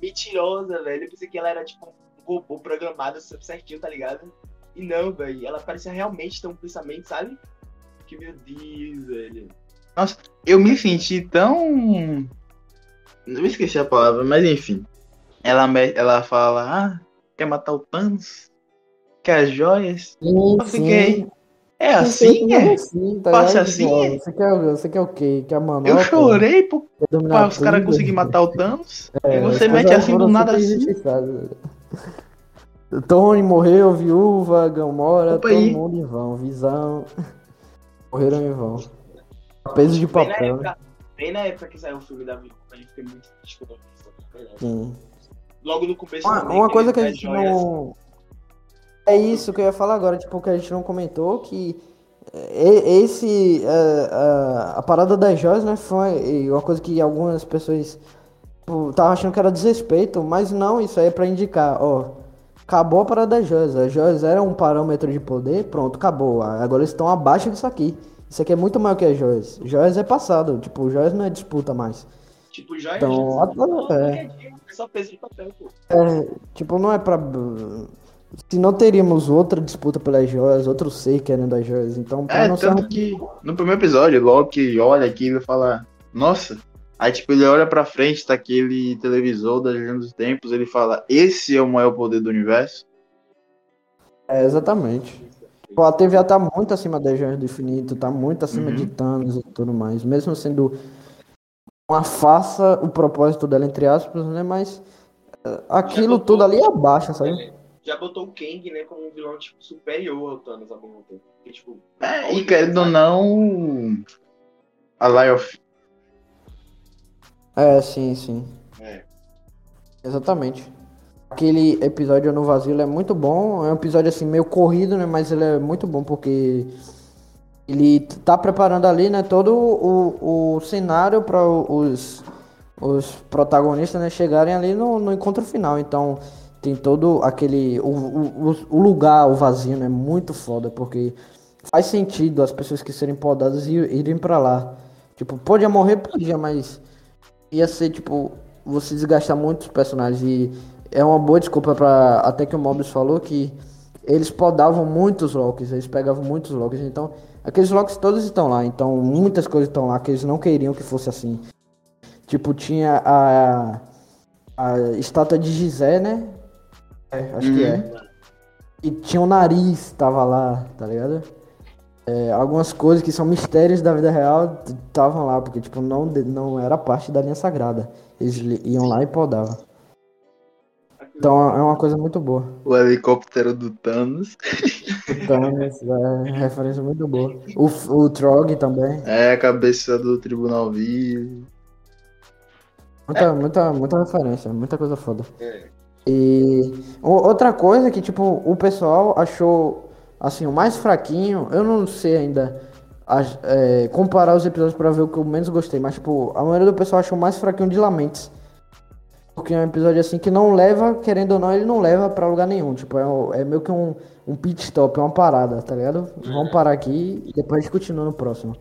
mentirosa, velho. Eu pensei que ela era tipo um robô programado certinho, tá ligado? E não, velho. Ela parecia realmente ter um pensamento, sabe? Que meu Deus, velho. Eu me senti tão. Não me esqueci a palavra, mas enfim. Ela, ela fala, ah, quer matar o Thanos? Quer as joias? Sim, Eu fiquei. É assim, é? Assim, tá Passa ligado? assim, Tipo, é? Você quer, você quer o quê? Quer a manopla? Eu chorei dominar pra os caras conseguirem matar o Thanos. É, e você mete assim do nada assim. Tony morreu, viúva, Gamora, Opa todo aí. mundo em vão. Visão. Morreram em vão. Peso de Bem na, papel, época, bem na época que saiu o filme da Viúva, a gente fiquei muito na verdade. Sim. Logo no começo Uma, também, uma coisa que a gente não. É isso que eu ia falar agora, tipo, que a gente não comentou, que esse. é, a, a parada das joias, né, foi uma coisa que algumas pessoas estavam achando que era desrespeito, mas não, isso aí é pra indicar, ó. Acabou a parada das joias. As joias eram um parâmetro de poder, pronto, acabou. Agora eles estão abaixo disso aqui. Isso aqui é muito maior que as joias. Joias é passado, tipo, joias não é disputa mais. Tipo, joias. Então, Não, é. é só peso de papel, pô. É, tipo, não é pra. Se não teríamos outra disputa pelas joias, outro ser querendo as joias. Então, É, não tanto que no primeiro episódio, Loki olha aquilo e fala, nossa. Aí, tipo, ele olha pra frente, tá aquele televisor da Legenda dos Tempos, ele fala, esse é o maior poder do universo. É, exatamente. Pô, a TVA tá muito acima das joias do infinito, tá muito acima Uhum. de Thanos e tudo mais. Mesmo sendo uma farsa o propósito dela, entre aspas, né? Mas é, aquilo botou- tudo ali é abaixo, sabe? Já botou o Kang, né, como um vilão, tipo, superior ao Thanos ao mesmo tempo. Porque, tipo, É, e querendo ou não, a of... É, sim, sim. É. Exatamente. Aquele episódio no vazio é muito bom. É um episódio assim meio corrido, né? Mas ele é muito bom porque ele tá preparando ali, né? Todo o, o cenário para os, os protagonistas né, chegarem ali no, no encontro final. Então tem todo aquele o, o, o- lugar, o vazio, né? Muito foda porque faz sentido as pessoas que serem podadas ir, irem pra lá. Tipo, podia morrer, podia, mas ia ser tipo você desgastar muitos personagens e é uma boa desculpa para até que o Mobius falou que eles podavam muitos Locks, eles pegavam muitos Locks, então aqueles Locks todos estão lá, então muitas coisas estão lá que eles não queriam que fosse assim. Tipo, tinha a a estátua de Gizé, né? É, acho que Uhum. é. E tinha o nariz, tava lá, tá ligado? É, algumas coisas que são mistérios da vida real estavam lá, porque tipo, não, não era parte da linha sagrada. Eles iam lá e podavam. Então é uma coisa muito boa. o helicóptero do Thanos. Então, essa é referência muito boa. O, o Trog também. É a cabeça do Tribunal Vivo. Muita, muita, muita referência, muita coisa foda. É. E o- outra coisa que, tipo, o pessoal achou, assim, o mais fraquinho, eu não sei ainda é, comparar os episódios pra ver o que eu menos gostei, mas, tipo, a maioria do pessoal achou o mais fraquinho de Lamentes. Porque é um episódio, assim, que não leva, querendo ou não, ele não leva pra lugar nenhum. Tipo, é, é meio que um, um pit stop, é uma parada, tá ligado? Vamos parar aqui e depois a gente continua no próximo.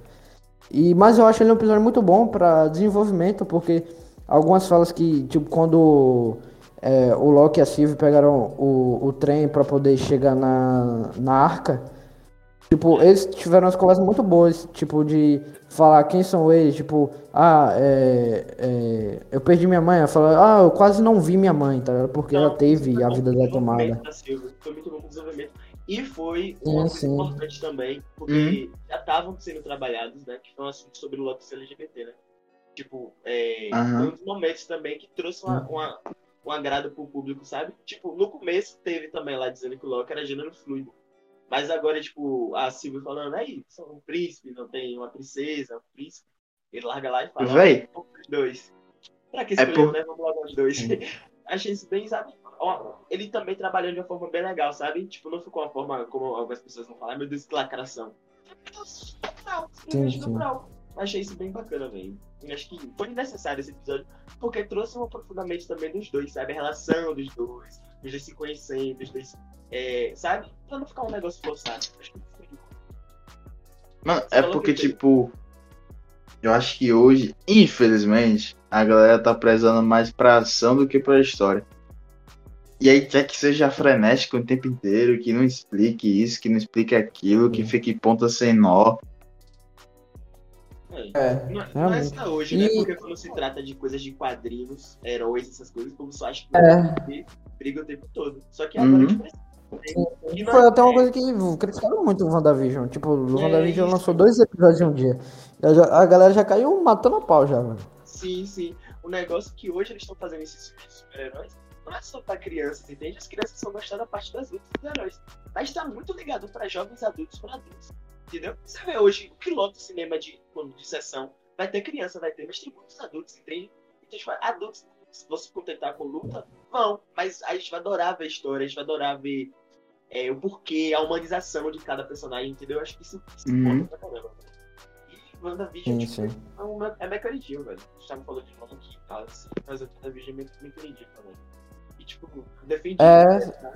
E, mas eu acho ele um episódio muito bom pra desenvolvimento, porque algumas falas que, tipo, quando é, o Loki e a Sylvie pegaram o, o trem pra poder chegar na, na arca, Tipo, eles tiveram umas conversas muito boas, tipo, de falar quem são eles, tipo, ah, é, é, eu perdi minha mãe, eu falo, ah, eu quase não vi minha mãe, tá? Porque ela teve a vida dela tomada. Foi muito bom o desenvolvimento. E foi um assunto importante também, porque já estavam sendo trabalhados, né? Que foi um assunto sobre o Loki LGBT, né? Tipo, é, uhum. foi um dos momentos também que trouxe uma, uma, um agrado pro público, sabe? Tipo, no começo teve também lá dizendo que o Loki era gênero fluido. Mas agora, tipo, a Silvia falando, aí, são um príncipe, não tem uma princesa, um príncipe. Ele larga lá e fala, Véi. dois. Pra que escolher, é por... né? Vamos logo os dois. Achei isso bem, sabe? Ele também trabalhou de uma forma bem legal, sabe? Tipo, não ficou uma forma como algumas pessoas vão falar, meu Deus, que lacração. Sim, sim. Achei isso bem bacana, velho. Acho que foi necessário esse episódio, porque trouxe um aprofundamento também dos dois, sabe? A relação dos dois, os dois se conhecendo, os dois. É, sabe? Pra não ficar um negócio forçado. Acho que foi. Mano, é porque, tipo. Eu acho que hoje, infelizmente, a galera tá prezando mais pra ação do que pra história. E aí quer que seja frenético o tempo inteiro, que não explique isso, que não explique aquilo, que fique ponta sem nó. É, não, não é só hoje, né? e... né? Porque quando se trata de coisas de quadrinhos, heróis, essas coisas, como só acha que é. briga o tempo todo. Só que agora uhum. a gente precisa. Foi até uma coisa que criticaram muito o WandaVision. Tipo, o é WandaVision isso. lançou dois episódios em um dia. A galera já caiu matando a pau já, mano. Sim, sim. O negócio é que hoje eles estão fazendo esses filmes de super-heróis não é só pra crianças, entende? As crianças são gostar da parte das lutas dos heróis. Mas tá muito ligado para jovens adultos para adultos. Entendeu? Você vê hoje o piloto de cinema de, de sessão. Vai ter criança, vai ter, mas tem muitos adultos, entende? Então, tipo, adultos, se você contentar com luta, vão. Mas a gente vai adorar ver a história, a gente vai adorar ver é, o porquê, a humanização de cada personagem, entendeu? Eu acho que isso, isso uhum. importa pra caramba. E WandaVision, tipo. É, um, é queridinho, velho. A gente tava falando de Loki e tal, assim, mas o WandaVision é queridinho também. E, tipo, defendi. É... Né?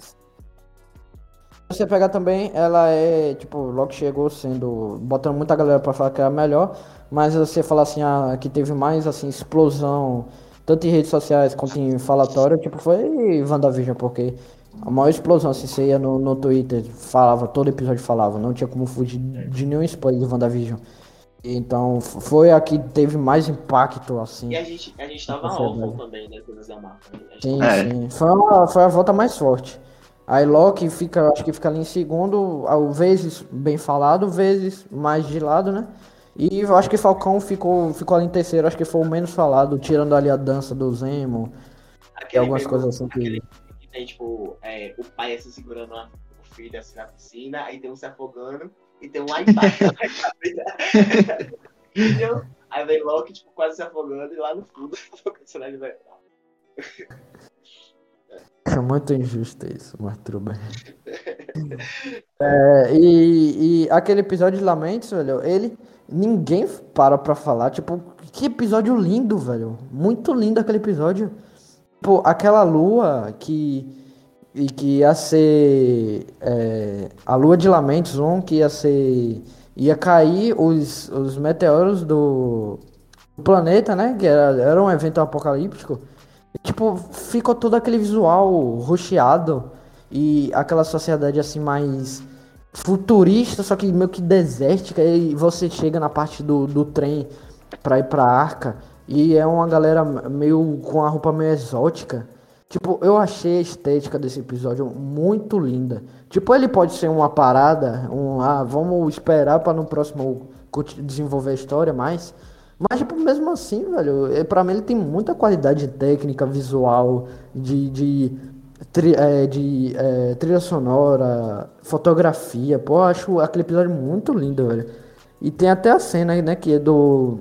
Você pegar também, ela é, tipo, logo chegou sendo, botando muita galera para falar que era melhor, mas você falar assim, ah, que teve mais, assim, explosão, tanto em redes sociais quanto em falatório, tipo, foi WandaVision, porque a maior explosão, assim, você ia no, no Twitter, falava, todo episódio falava, não tinha como fugir de nenhum spoiler de WandaVision. Então, foi a que teve mais impacto, assim. E a gente, a gente tava órfão também, né, coisas da marca. Sim, é. sim. Foi, uma, foi a volta mais forte. Aí Loki fica, acho que fica ali em segundo, ao vezes bem falado, vezes mais de lado, né? E eu acho que Falcão ficou, ficou ali em terceiro, acho que foi o menos falado, tirando ali a dança do Zemo. e algumas coisas assim que. que tem, tipo, é, o pai se segurando a, o filho assim na piscina, aí tem um se afogando, e tem um lá embaixo. Aí vem Loki, tipo, quase se afogando, e lá no fundo, o vai. É muito injusto isso, mas tudo bem. É, e, e aquele episódio de Lamentos, velho, ele. Ninguém para pra falar. Tipo, que episódio lindo, velho. Muito lindo aquele episódio. Pô, aquela lua que. E que ia ser. É, a lua de Lamentos 1, que ia ser. Ia cair os, os meteoros do, do planeta, né? Que era, era um evento apocalíptico. Tipo, ficou todo aquele visual rocheado e aquela sociedade assim mais futurista, só que meio que desértica. E você chega na parte do, do trem pra ir pra arca e é uma galera meio com a roupa meio exótica. Tipo, eu achei a estética desse episódio muito linda. Tipo, ele pode ser uma parada, um ah, vamos esperar para no próximo desenvolver a história, mas mas, tipo, mesmo assim, velho, é, pra mim ele tem muita qualidade técnica, visual, de, de, tri, é, de é, trilha sonora, fotografia. Pô, eu acho aquele episódio muito lindo, velho. E tem até a cena, né, que é do.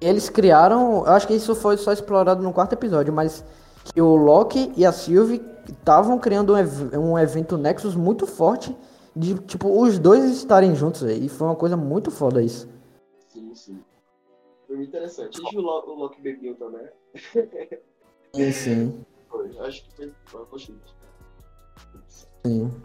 Eles criaram. Eu acho que isso foi só explorado no quarto episódio, mas que o Loki e a Sylvie estavam criando um, um evento Nexus muito forte de, tipo, os dois estarem juntos, véio, e foi uma coisa muito foda isso. Foi interessante. Viu o Loki bebinho também. Sim, sim. Foi, acho que foi. Eu gostei. Sim.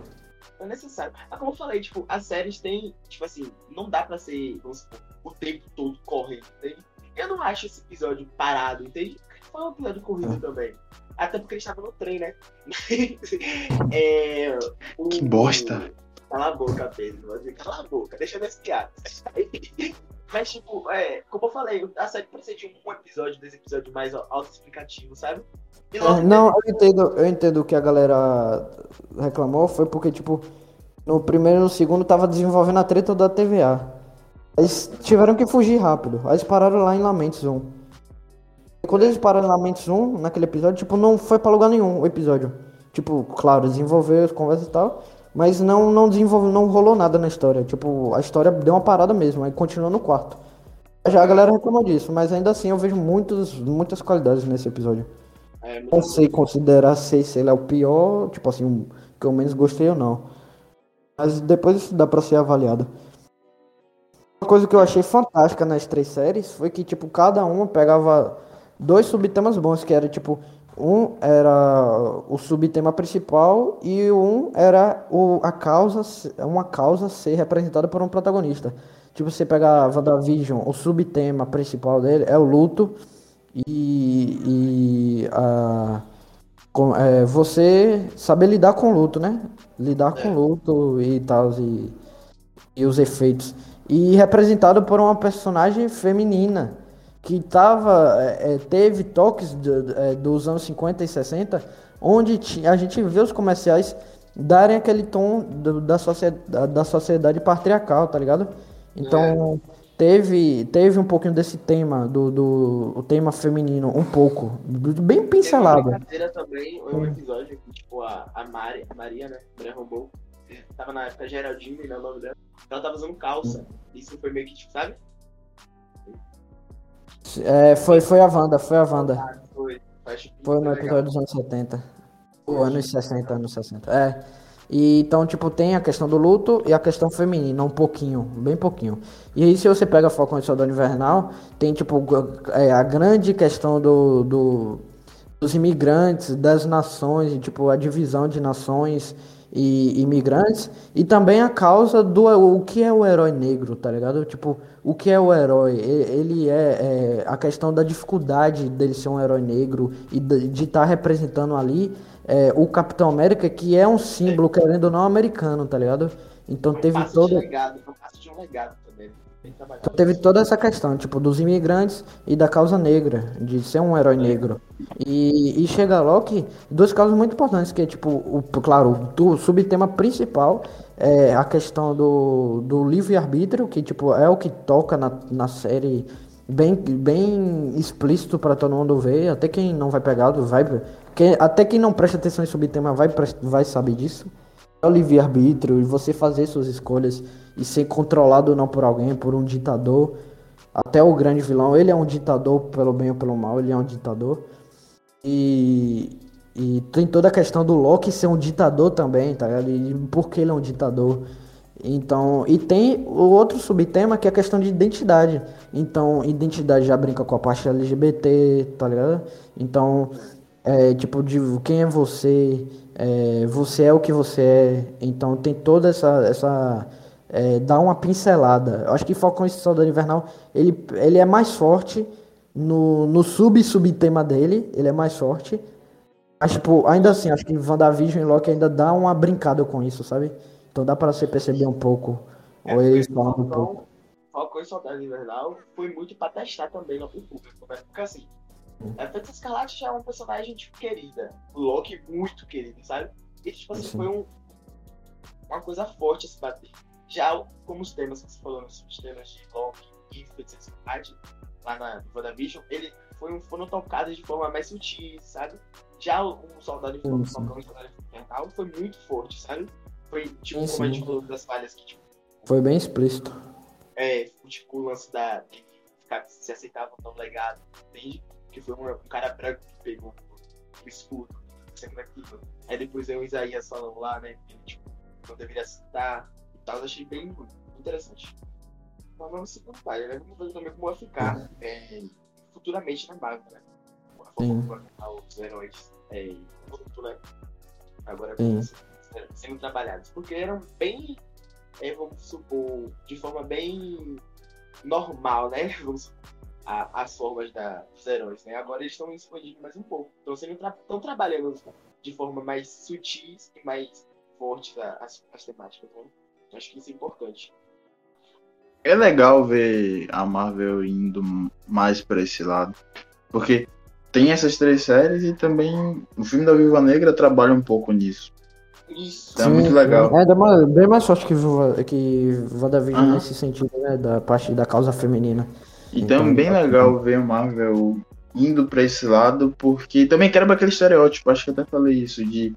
É necessário. Mas como eu falei, tipo, as séries têm, tipo assim, não dá pra ser, vamos supor, o tempo todo correndo, entende? Eu não acho esse episódio parado, entende? Foi um episódio corrido é. também. Até porque ele estava no trem, né? é, o, que bosta. Cala a boca, Pedro. Cala a boca, deixa eu ver as piadas. Mas, tipo, é, como eu falei, a série precisa de um episódio desse episódio mais autoexplicativo, sabe? É, não, eu entendo, eu entendo o que a galera reclamou, foi porque, tipo, no primeiro e no segundo tava desenvolvendo a treta da TVA. Eles tiveram que fugir rápido. Aí eles pararam lá em Lamentos 1. E quando eles pararam em Lamentos 1, naquele episódio, tipo, não foi pra lugar nenhum o episódio. Tipo, claro, desenvolveu as conversas e tal, mas não, não desenvolveu, não rolou nada na história. Tipo, a história deu uma parada mesmo, aí continuou no quarto. Já a galera reclamou disso, mas ainda assim eu vejo muitos, muitas qualidades nesse episódio. É, Não sei considerar se se ele é o pior, tipo assim, que eu menos gostei ou não. Mas depois isso dá pra ser avaliado. Uma coisa que eu achei fantástica nas três séries foi que, tipo, cada uma pegava dois subtemas bons, que era, tipo, um era o subtema principal e um era o, a causa, uma causa ser representada por um protagonista. Tipo, você pega WandaVision, o subtema principal dele é o luto e, e a, com- é, você saber lidar com o luto, né? Lidar com o luto e tal, e, e os efeitos. E representado por uma personagem feminina que tava, é, é, teve toques do- é, dos anos 50 e 60, onde a gente vê os comerciais darem aquele tom do- da, sociedade, da sociedade patriarcal, tá ligado? Então, teve, teve um pouquinho desse tema, do, do o tema feminino, um pouco, bem Teve pincelado. brincadeira também, um episódio que, tipo, a, a Mari, a Maria, né? Maria Rombou, tava na época Geraldine, né? O nome dela. Ela tava usando calça. Isso foi meio que, tipo, sabe? É, foi, foi a Wanda, foi a Wanda. Ah, Foi. Foi no episódio dos anos 70. Ou anos 60, anos 60. É. E, então, tipo, tem a questão do luto e a questão feminina, um pouquinho, bem pouquinho. E aí, se você pega Falcão e Soldado Invernal, tem, tipo, é, a grande questão do, do- dos imigrantes, das nações, e, tipo, a divisão de nações e imigrantes. E também a causa do o que é o herói negro, tá ligado? Tipo, o que é o herói? Ele é, é a questão da dificuldade dele ser um herói negro e de estar representando ali é, o Capitão América, que é um símbolo, querendo ou não, americano, tá ligado? Então teve todo. de legado, de um legado Então teve toda essa questão, tipo, dos imigrantes e da causa negra, de ser um herói negro. E, e chega Loki, duas causas muito importantes, que é, tipo, o, claro, o subtema principal é a questão do, do livre-arbítrio, que, tipo, é o que toca na, na série bem, bem explícito para todo mundo ver, até quem não vai pegado vai... Até quem não presta atenção em subtema vai, vai saber disso. É o livre-arbítrio e você fazer suas escolhas e ser controlado não por alguém, por um ditador. Até o grande vilão, ele é um ditador pelo bem ou pelo mal, ele é um ditador. E, e tem toda a questão do Loki ser um ditador também, tá ligado? E por que ele é um ditador. Então, e tem o outro subtema que é a questão de identidade. Então, identidade já brinca com a parte LGBT, tá ligado? Então, é, tipo, de quem é você, é, você é o que você é. Então tem toda essa. essa é, dá uma pincelada. Eu acho que Falcão e Soldado Invernal, ele, ele é mais forte no, no sub-subtema dele, ele é mais forte. Mas, tipo, ainda assim, acho que WandaVision e Loki ainda dá uma brincada com isso, sabe? Então dá pra você perceber um pouco. Ou eles falam um pouco. Falcão, e Soldado Invernal foi muito pra testar também pro público, né? Porque assim, a Feiticeira Escarlate já é uma personagem, tipo, querida. O Loki muito querido, sabe? E, tipo assim, Sim. foi um, uma coisa forte a se bater. Já como os temas que você falou, os temas de Loki e Escarlate, lá na no WandaVision, ele foi um, foram tocados de forma mais sutil, sabe? Já o, o Soldado Sim, sim. Falcão e Soldado Invernal foi muito forte, sabe? Foi, tipo, Sim, como a gente sim. falou das falhas que, tipo, Foi bem explícito. é, tipo, o lance da. de ficar, se aceitava tão legado, entende? Que foi um, um cara branco que pegou o escudo, sendo aquilo. Aí depois veio o Isaías falando lá, né? Que tipo, não deveria citar tal. Eu achei bem interessante. Mas vamos se preocupar, né? Vamos ver também como vai ficar é, futuramente na Marvel, né? A forma como os heróis é, junto, né? Agora sendo- trabalhados. Porque eram bem é, vamos supor, de forma bem normal, né? Vamos a- as formas da, dos heróis, né? Agora eles estão expandindo mais um pouco. Estão sendo tra- tão trabalhando de forma mais sutis e mais fortes as, as temáticas, né? Acho que isso é importante. É legal ver a Marvel indo mais para esse lado. Porque tem essas três séries e também o filme da Viúva Negra trabalha um pouco nisso. Isso. Então é muito legal. É, é bem mais forte que, que WandaVision Aham. nesse sentido, né? Da parte da causa feminina. Então Então, é bem legal ver a Marvel indo pra esse lado, porque também quebra aquele estereótipo, acho que eu até falei isso, de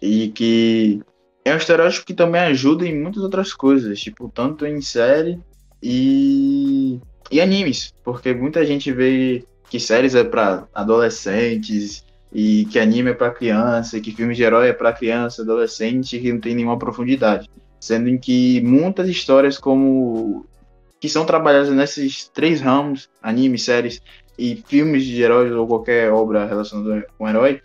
e que é um estereótipo que também ajuda em muitas outras coisas, tipo, tanto em série e, e animes, porque muita gente vê que séries é pra adolescentes e que anime é pra criança, e que filme de herói é pra criança, adolescente, que não tem nenhuma profundidade. Sendo que muitas histórias como que são trabalhadas nesses três ramos, anime, séries e filmes de heróis ou qualquer obra relacionada com herói,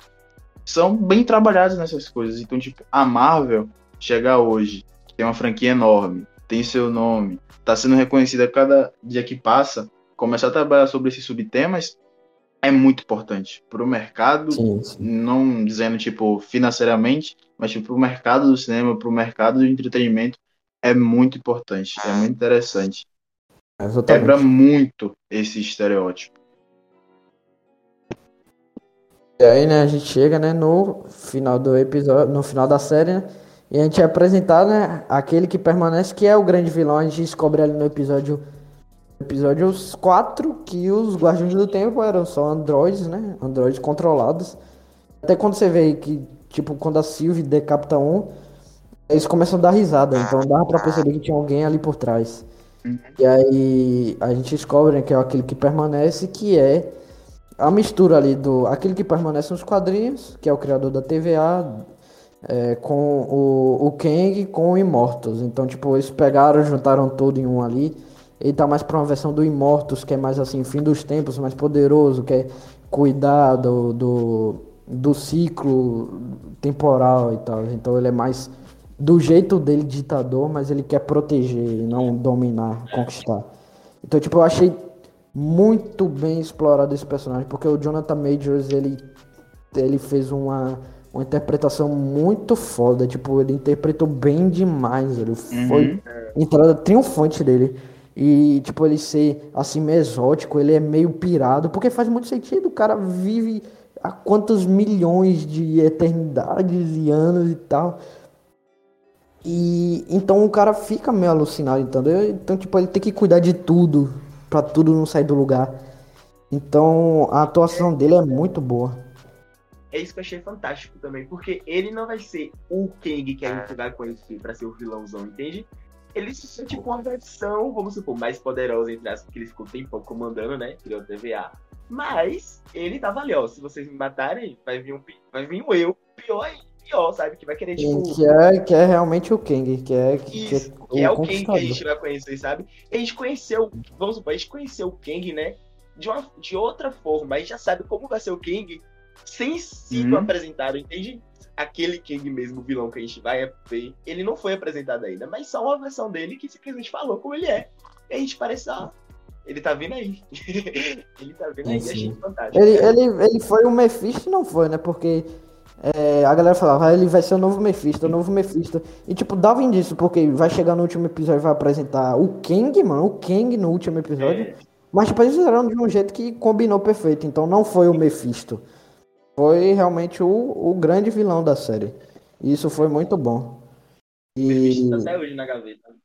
são bem trabalhadas nessas coisas. Então, tipo, a Marvel chegar hoje, que tem uma franquia enorme, tem seu nome, tá sendo reconhecida a cada dia que passa, começar a trabalhar sobre esses subtemas é muito importante pro mercado, Sim, sim. não dizendo, tipo, financeiramente, mas tipo, pro mercado do cinema, pro mercado do entretenimento, é muito importante, é muito interessante. Exatamente. Quebra muito esse estereótipo. E aí, né, a gente chega, né, no final do episódio, no final da série, né, e a gente é apresentado, né, aquele que permanece, que é o grande vilão. A gente descobre ali no episódio, episódio 4 que os Guardiões do Tempo eram só androides, né, androides controlados. Até quando você vê que, tipo, quando a Sylvie decapita um, eles começam a dar risada, então dava pra perceber que tinha alguém ali por trás. E aí a gente descobre né, que é aquele que permanece, que é a mistura ali do. Aquele que permanece nos quadrinhos, que é o criador da TVA, é, com o, o Kang com o Immortus. Então, tipo, eles pegaram, juntaram tudo em um ali. Ele tá mais pra uma versão do Immortus, que é mais assim, fim dos tempos, mais poderoso, que é cuidar do, do, do ciclo temporal e tal. Então ele é mais do jeito dele ditador, mas ele quer proteger, não dominar, conquistar. Então, tipo, eu achei muito bem explorado esse personagem, porque o Jonathan Majors, ele, ele fez uma, uma interpretação muito foda, tipo, ele interpretou bem demais, ele foi entrada triunfante dele. E, tipo, ele ser, assim, meio exótico, ele é meio pirado, porque faz muito sentido, o cara vive há quantos milhões de eternidades e anos e tal. E então o cara fica meio alucinado, entendeu? Então, tipo, ele tem que cuidar de tudo, pra tudo não sair do lugar. Então, a atuação dele é muito boa. É isso que eu achei fantástico também, porque ele não vai ser o Kang que a gente vai conhecer pra ser o vilãozão, entende? Ele é tipo uma versão, vamos supor, mais poderosa, entre aspas, porque ele ficou tempo comandando, né? Criou a TVA. Mas ele tava ali, ó. Se vocês me matarem, vai vir um, vai vir um eu pior e pior, sabe? Que vai querer, tipo. Que é, que é realmente o Kang, que é, que Isso, é que é o o Kang que a gente vai conhecer, sabe? A gente conheceu, vamos supor, a gente conheceu o Kang, né? De, uma, de outra forma, a gente já sabe como vai ser o Kang sem sido Uhum. apresentado, entende? Aquele Kang mesmo, o vilão que a gente vai ver, ele não foi apresentado ainda, mas só uma versão dele que simplesmente falou como ele é. E a gente parece, ó, ele tá vindo aí. ele tá vindo aí, Sim, achei sim. fantástico. Ele, ele, ele foi o Mephisto e não foi, né? Porque é, a galera falava, ah, ele vai ser o novo Mephisto, o novo Mephisto. E tipo, dava indício, porque vai chegar no último episódio e vai apresentar o Kang, mano, o Kang no último episódio. É, Mas tipo, eles fizeram de um jeito que combinou perfeito, então não foi o Mephisto. Foi realmente o, o grande vilão da série. E isso foi muito bom. o Mephisto tá E até hoje na gaveta.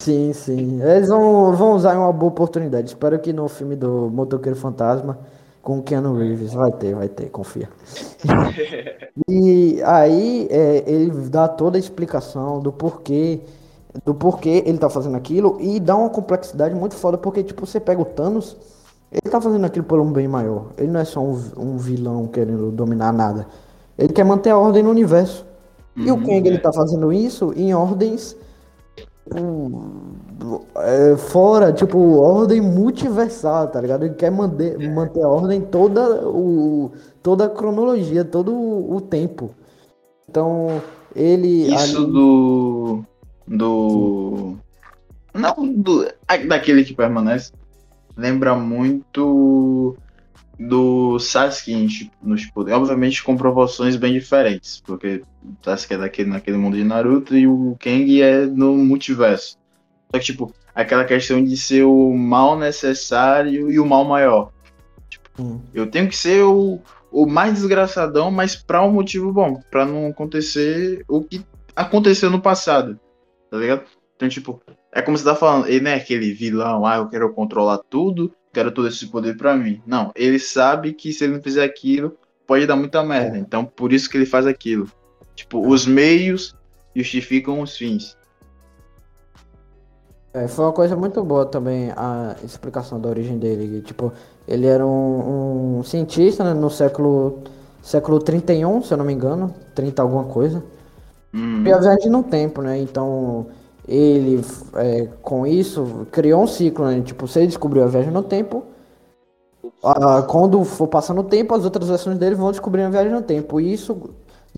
sim, sim. Eles vão, vão usar uma boa oportunidade. Espero que no filme do Motoqueiro Fantasma com o Keanu Reeves. Vai ter, vai ter, confia. E aí é, ele dá toda a explicação do porquê, do porquê ele tá fazendo aquilo e dá uma complexidade muito foda, porque tipo, você pega o Thanos, ele tá fazendo aquilo por um bem maior. Ele não é só um, um vilão querendo dominar nada. Ele quer manter a ordem no universo. E o Uhum, Kang ele tá fazendo isso em ordens é, fora, tipo, ordem multiversal, tá ligado? Ele quer manter, manter a ordem toda o toda a cronologia, todo o, tempo. Então, ele Isso ali- do. Do. Não do. Daquele que permanece. Lembra muito do Sasuke tipo, nos poderes. Obviamente com proporções bem diferentes, porque o Sasuke é daquele, naquele mundo de Naruto e o Kang é no multiverso. Só que, tipo, aquela questão de ser o mal necessário e o mal maior. Tipo, hum. eu tenho que ser o, o mais desgraçadão, mas para um motivo bom, para não acontecer o que aconteceu no passado, tá ligado? Então, tipo, é como você tá falando, ele não é aquele vilão, ah, eu quero controlar tudo, quero todo esse poder para mim. Não, ele sabe que se ele não fizer aquilo, pode dar muita merda. Então, por isso que ele faz aquilo. Tipo, os meios justificam os fins. É, foi uma coisa muito boa também a explicação da origem dele. Tipo, ele era um, um cientista né, no século século 31, se eu não me engano, 30 alguma coisa. Hum. E a viagem no tempo, né? Então, ele, é, com isso, criou um ciclo, né? Tipo, ele descobriu a viagem no tempo, quando for passando o tempo, as outras versões dele vão descobrir a viagem no tempo. E isso,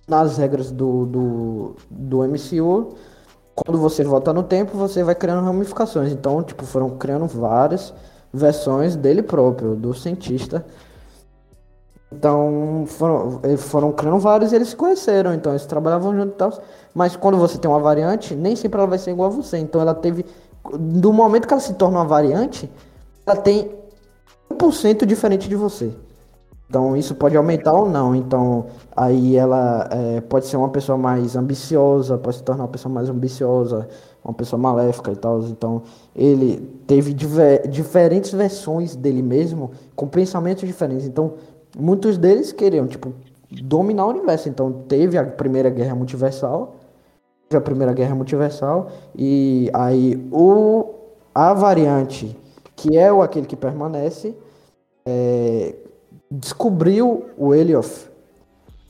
nas regras do, do, do MCU, quando você volta no tempo, você vai criando ramificações. Então, tipo, foram criando várias versões dele próprio, do cientista. Então, foram, foram criando vários e eles se conheceram. Então, eles trabalhavam junto e tal. Mas quando você tem uma variante, nem sempre ela vai ser igual a você. Então, ela teve. Do momento que ela se torna uma variante, ela tem 1% diferente de você. Então isso pode aumentar ou não. Então aí ela é, pode ser uma pessoa mais ambiciosa, pode se tornar uma pessoa mais ambiciosa, uma pessoa maléfica e tal. Então ele teve diver, diferentes versões dele mesmo, com pensamentos diferentes. Então muitos deles queriam tipo dominar o universo. Então teve a primeira guerra multiversal, a primeira guerra multiversal e aí o a variante que é o aquele que permanece é, descobriu o Elioth.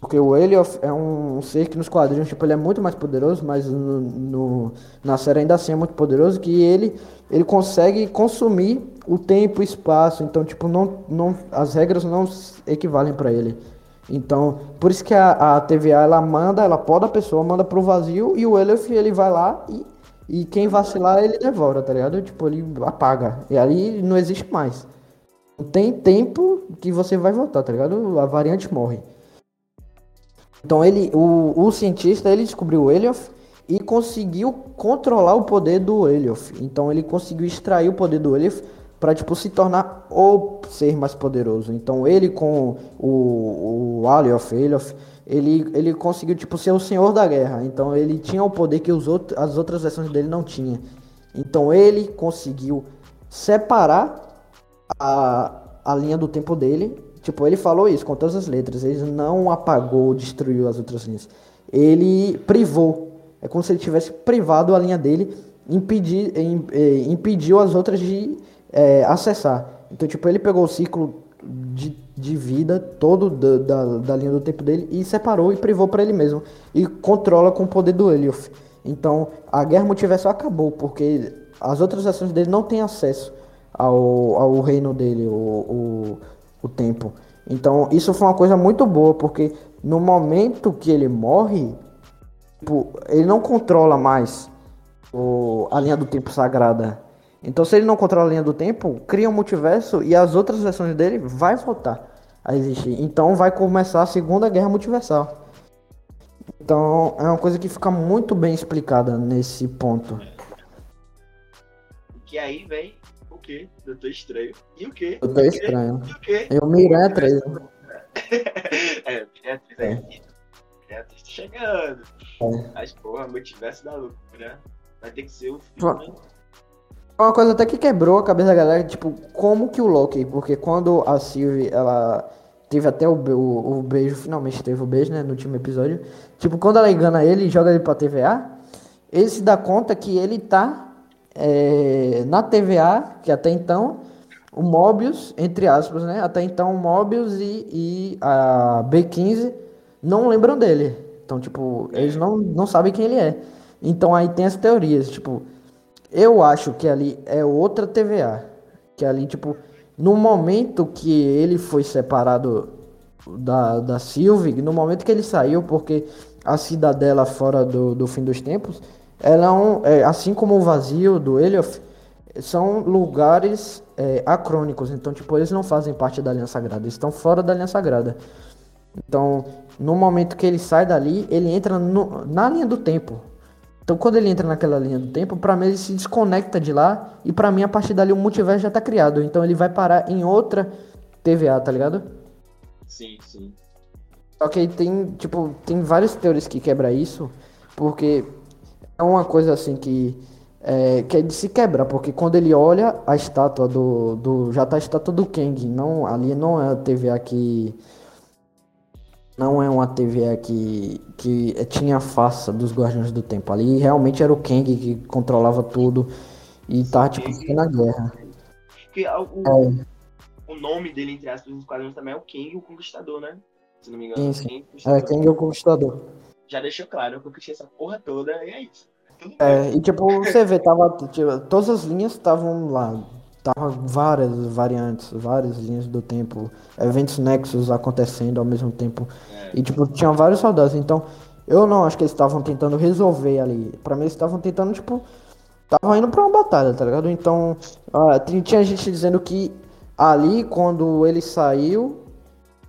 Porque o Elioth é um ser que nos quadrinhos, tipo, ele é muito mais poderoso, mas no, no, na série ainda assim é muito poderoso, que ele, ele consegue consumir o tempo e espaço. Então, tipo, não, não, as regras não equivalem para ele. Então, por isso que a, a TVA, ela manda, ela poda a pessoa, manda pro vazio, e o Elioth, ele vai lá e, e quem vacilar, ele devora, tá ligado? Tipo, ele apaga. E aí não existe mais. Tem tempo que você vai voltar, tá ligado? A variante morre. Então ele, o, o cientista, ele descobriu o Elioth e conseguiu controlar o poder do Elioth. Então ele conseguiu extrair o poder do Elioth para tipo se tornar o ser mais poderoso. Então ele com o, o Alioth, Elioth, ele, ele conseguiu tipo ser o senhor da guerra. Então ele tinha o poder que os outros, as outras versões dele não tinham. Então ele conseguiu separar a, a linha do tempo dele. Tipo, ele falou isso com todas as letras. Ele não apagou, destruiu as outras linhas. Ele privou. É como se ele tivesse privado a linha dele, impedir, é, impediu as outras de é, acessar. Então, tipo, ele pegou o ciclo de, de vida todo da, da, da, linha do tempo dele e separou e privou para ele mesmo. E controla com o poder do Elioth. Então, a guerra multiversal acabou, porque as outras ações dele não têm acesso ao, ao reino dele, o, o, o tempo. Então, isso foi uma coisa muito boa, porque no momento que ele morre, tipo, ele não controla mais o, a linha do tempo sagrada. Então, se ele não controla a linha do tempo, cria um multiverso e as outras versões dele vai voltar a existir. Então, vai começar a Segunda Guerra Multiversal. Então, é uma coisa que fica muito bem explicada nesse ponto. Que aí vem quê? Doutor Estranho. E o quê? Doutor Estranho. E o quê? E o 3. é, Miranha 3 é. aqui. 3 tá chegando. É. Mas, porra, multiverso da loucura. Vai ter que ser o filme. Uma coisa até que quebrou a cabeça da galera, tipo, como que o Loki, porque quando a Sylvie, ela teve até o, o, o, beijo, finalmente teve o beijo, né, no último episódio, tipo, quando ela engana ele e joga ele pra TVA, ele se dá conta que ele tá é, na TVA, que até então, o Mobius, entre aspas, né? Até então o Mobius e, e a B15 não lembram dele. Então, tipo, eles não, não sabem quem ele é. Então aí tem as teorias, tipo, eu acho que ali é outra TVA. Que ali, tipo, no momento que ele foi separado da, da Sylvie, no momento que ele saiu, porque a cidadela fora do, do fim dos tempos ela é um, é, assim como o vazio do Elioth, são lugares é, acrônicos. Então, tipo, eles não fazem parte da linha sagrada. Eles estão fora da linha sagrada. Então, no momento que ele sai dali, ele entra no, na linha do tempo. Então, quando ele entra naquela linha do tempo, pra mim ele se desconecta de lá. E pra mim, a partir dali, o multiverso já tá criado. Então, ele vai parar em outra TVA, tá ligado? Sim, sim. Só que tem, tipo, tem várias teorias que quebra isso, porque é uma coisa assim que é, que ele se quebra, porque quando ele olha a estátua do, do já tá a estátua do Kang, não ali não é a TVA que não é uma TVA que que tinha a farsa dos Guardiões do Tempo. Ali realmente era o Kang que controlava tudo e tava tipo na guerra. Porque o, é. o nome dele entre aspas nos quadrinhos também é o Kang, o Conquistador, né? se não me engano. Sim, sim. É, quem é o conquistador. Já deixou claro eu conquistei essa porra toda e é isso. é, e tipo, você vê, tava. Tipo, todas as linhas estavam lá. Tava várias variantes, várias linhas do tempo, eventos nexos acontecendo ao mesmo tempo. É. E tipo, tinha vários soldados. Então, eu não acho que eles estavam tentando resolver ali. Pra mim, eles estavam tentando, tipo. Estavam indo pra uma batalha, tá ligado? Então, ah, tinha gente dizendo que ali, quando ele saiu,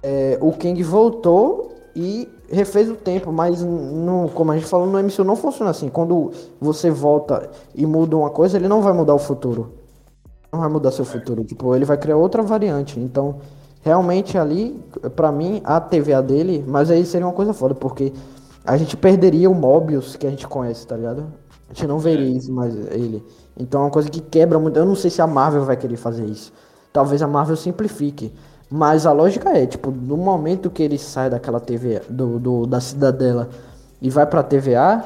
é, o Kang voltou e refez o tempo, mas no, como a gente falou no MCU não funciona assim. Quando você volta e muda uma coisa, ele não vai mudar o futuro. Não vai mudar seu futuro. Tipo, ele vai criar outra variante. Então, realmente ali, para mim, a TVA dele, mas aí seria uma coisa foda, porque a gente perderia o Mobius que a gente conhece, tá ligado? A gente não veria isso mais ele. Então é uma coisa que quebra muito. Eu não sei se a Marvel vai querer fazer isso. Talvez a Marvel simplifique. Mas a lógica é, tipo, no momento que ele sai daquela TV, do, do da cidadela e vai pra TVA,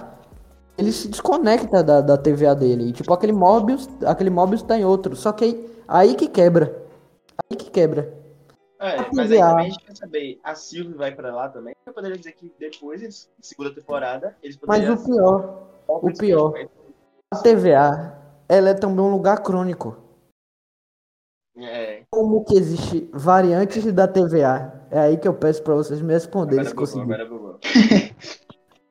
ele se desconecta da, da TVA dele. E, tipo, aquele Mobius, aquele Mobius tá em outro. Só que aí, aí que quebra. Aí que quebra. É, mas aí também a gente quer saber, a Sylvie vai pra lá também. Eu poderia dizer que depois, segunda temporada, eles poderiam... Mas o pior, o pior, a TVA, ela é também um lugar crônico. É. Como que existe variantes da TVA? É aí que eu peço para vocês me responderem se conseguirem.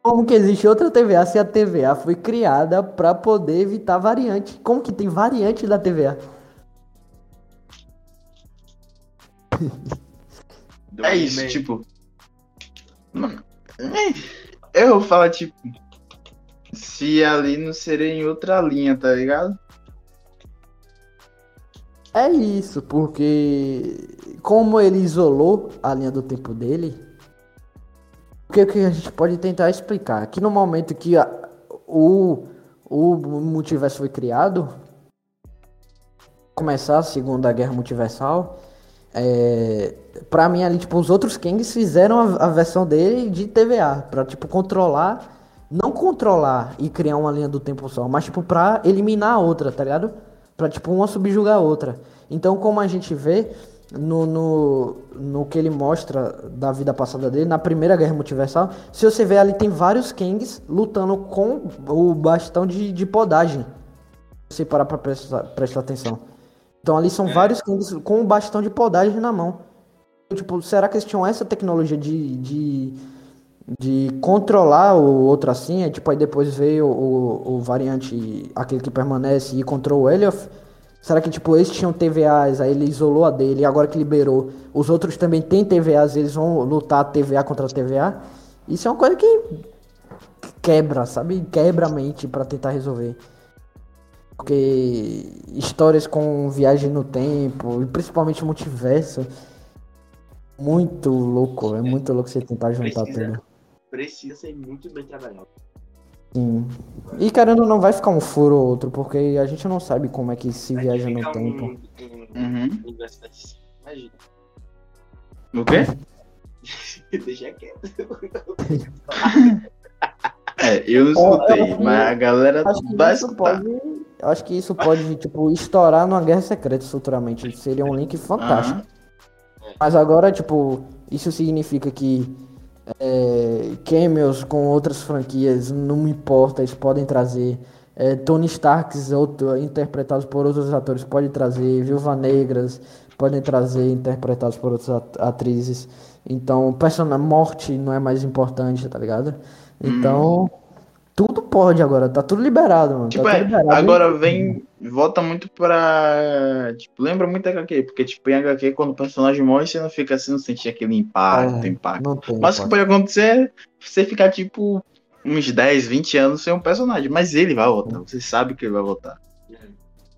Como que existe outra TVA se a TVA foi criada para poder evitar variante? Como que tem variante da TVA? é isso, tipo. Mano, é, eu vou falar, tipo. Se ali não seria em outra linha, tá ligado? É isso, porque como ele isolou a linha do tempo dele, que, que a gente pode tentar explicar? Que no momento que a, o, o multiverso foi criado, começar a Segunda Guerra Multiversal, é, mim ali, tipo, os outros Kangs fizeram a, a versão dele de TVA, pra, tipo, controlar, não controlar e criar uma linha do tempo só, mas, tipo, pra eliminar a outra, tá ligado? Pra, tipo, uma subjugar a outra. Então, como a gente vê no, no, no que ele mostra da vida passada dele, na Primeira Guerra Multiversal, se você vê ali, tem vários Kangs lutando com o bastão de, de podagem. Se você parar pra prestar, prestar atenção. Então, ali são é. vários Kangs com o bastão de podagem na mão. Tipo, será que eles tinham essa tecnologia de, de de controlar o outro assim, é, tipo, aí depois veio o, o variante, aquele que permanece e controla o Elioth. Será que, tipo, eles tinham TVAs, aí ele isolou a dele, e agora que liberou, os outros também têm TVAs, eles vão lutar TVA contra TVA? Isso é uma coisa que quebra, sabe? Quebra a mente para tentar resolver. Porque histórias com viagem no tempo, e principalmente multiverso, muito louco, é muito louco você tentar juntar Precisa. tudo precisa ser muito bem trabalhado. Sim. E caramba, não vai ficar um furo ou outro, porque a gente não sabe como é que se vai viaja no tempo. Um, um, uhum. Imagina. O quê? Deixa quieto. é, eu não escutei, mas a galera vai escutar. Pode, eu acho que isso pode, tipo, estourar numa guerra secreta futuramente. Seria um link fantástico. Uhum. Mas agora, tipo, isso significa que é, cameos com outras franquias, não me importa, eles podem trazer. É, Tony Starks, outro, interpretados por outros atores, pode trazer. Viúva Negras, podem trazer, interpretados por outras atrizes. Então, persona morte não é mais importante, tá ligado? Então, hum. tudo pode agora, tá tudo liberado, mano. Tipo, tá é, liberado, agora vem, volta muito pra. Tipo, lembra muito da HQ, porque, tipo, em HQ, quando o personagem morre, você não fica assim, não sente aquele impacto, É, impacto. Tem. Mas o que pode. pode acontecer é você ficar, tipo, uns 10, 20 anos sem um personagem. Mas ele vai voltar, você sabe que ele vai voltar.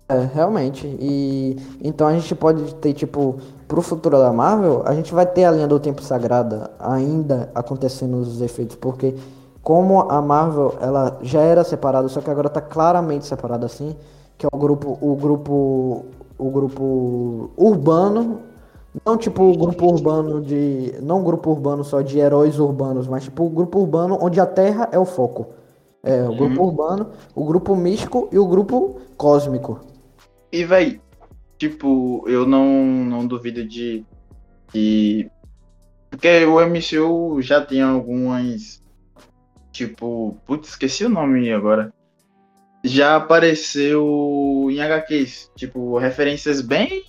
É, realmente. E então a gente pode ter, tipo, pro futuro da Marvel, a gente vai ter a linha do tempo sagrada ainda acontecendo os efeitos, porque como a Marvel, ela já era separada, só que agora tá claramente separada assim, que é o grupo, o grupo, o grupo urbano, não tipo o grupo urbano de, não grupo urbano só de heróis urbanos, mas tipo o grupo urbano onde a Terra é o foco. É, o grupo urbano, o grupo místico e o grupo cósmico. E, véi, tipo, eu não, não duvido de. de... Porque o MCU já tem algumas. Tipo, putz, esqueci o nome agora. Já apareceu em HQs, tipo, referências bem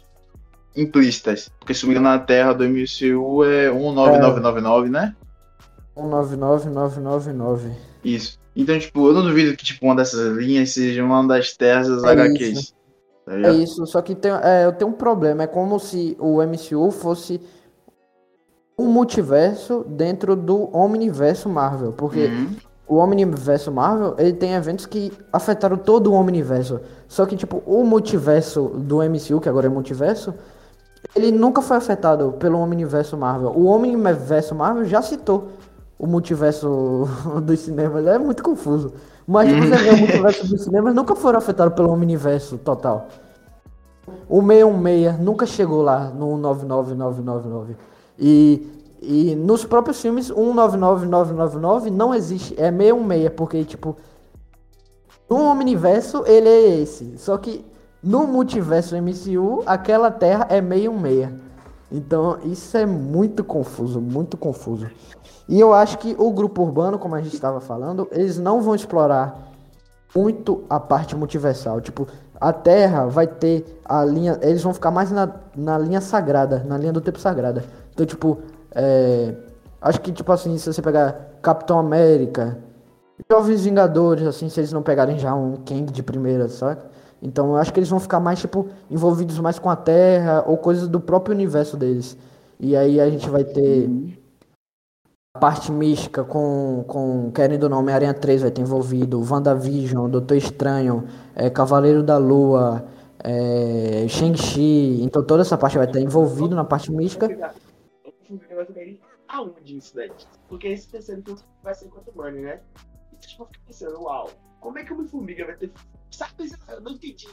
implícitas. Porque engano, na Terra do MCU é 19999, né? 199999. Isso. Então, tipo, eu não duvido que tipo, uma dessas linhas seja uma das terras das É HQs. isso. Tá É isso, só que tem, é, eu tenho um problema. É como se o MCU fosse um multiverso dentro do Omniverso Marvel. Porque Uhum. O Omniverso Marvel, ele tem eventos que afetaram todo o Omniverso. Só que, tipo, o multiverso do MCU, que agora é multiverso, ele nunca foi afetado pelo Omniverso Marvel. O Omniverso Marvel já citou o multiverso dos cinemas. É muito confuso. Mas tipo, você vê o multiverso dos cinemas nunca foram afetados pelo Omniverso total. O 616 nunca chegou lá no 99999. E, e nos próprios filmes, 199999 não existe. É 616, porque, tipo, no Omniverso ele é esse. Só que no multiverso MCU, aquela terra é 616. Então, isso é muito confuso, muito confuso. E eu acho que o grupo urbano, como a gente estava falando, eles não vão explorar muito a parte multiversal. Tipo, a Terra vai ter a linha. Eles vão ficar mais na, na linha sagrada, na linha do tempo sagrada. Então, tipo, é, acho que, tipo assim, se você pegar Capitão América, Jovens Vingadores, assim, se eles não pegarem já um Kang de primeira, sabe? Então, eu acho que eles vão ficar mais, tipo, envolvidos mais com a Terra ou coisas do próprio universo deles. E aí a gente vai ter a parte mística com, com querendo ou não, Homem-Aranha 3 vai ter envolvido, WandaVision, Doutor Estranho, é, Cavaleiro da Lua, é, Shang-Chi, então toda essa parte vai estar envolvido na parte mística. O Formiga ficar aonde isso daí? Porque esse terceiro filme vai ser quanto Money, né? E tipo, eu fico pensando, uau, como é que o Homem-Formiga vai ter. Sabe, eu não entendi.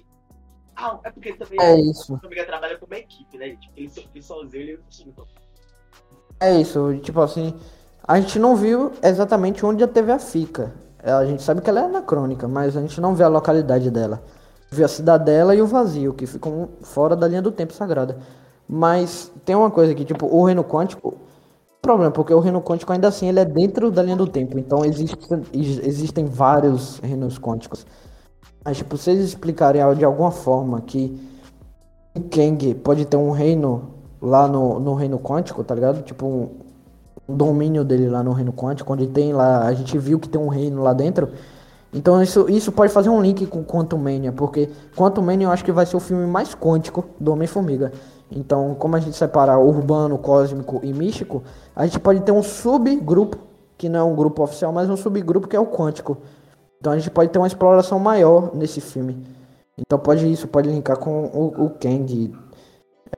Ah, é porque também É isso, Formiga trabalha como uma equipe, né? Tipo, ele, ele sozinho, ele não é isso, tipo assim, a gente não viu exatamente onde a TV a fica. A gente sabe que ela é anacrônica, mas a gente não vê a localidade dela. Vê a cidadela e o vazio, que ficam fora da linha do tempo sagrada. Mas tem uma coisa que, tipo, o reino quântico. Problema, porque o reino quântico ainda assim ele é dentro da linha do tempo. Então existem, existem vários reinos quânticos. Mas, tipo, eles explicarem de alguma forma que o Kang pode ter um reino lá no, no reino quântico, tá ligado? Tipo, um, um domínio dele lá no reino quântico, onde tem lá. A gente viu que tem um reino lá dentro. Então isso, isso pode fazer um link com Quantum Mania, porque Quantum Mania eu acho que vai ser o filme mais quântico do Homem-Formiga. Então, como a gente separa urbano, cósmico e místico, a gente pode ter um subgrupo, que não é um grupo oficial, mas um subgrupo que é o quântico. Então a gente pode ter uma exploração maior nesse filme. Então pode isso, pode linkar com o, o Kang,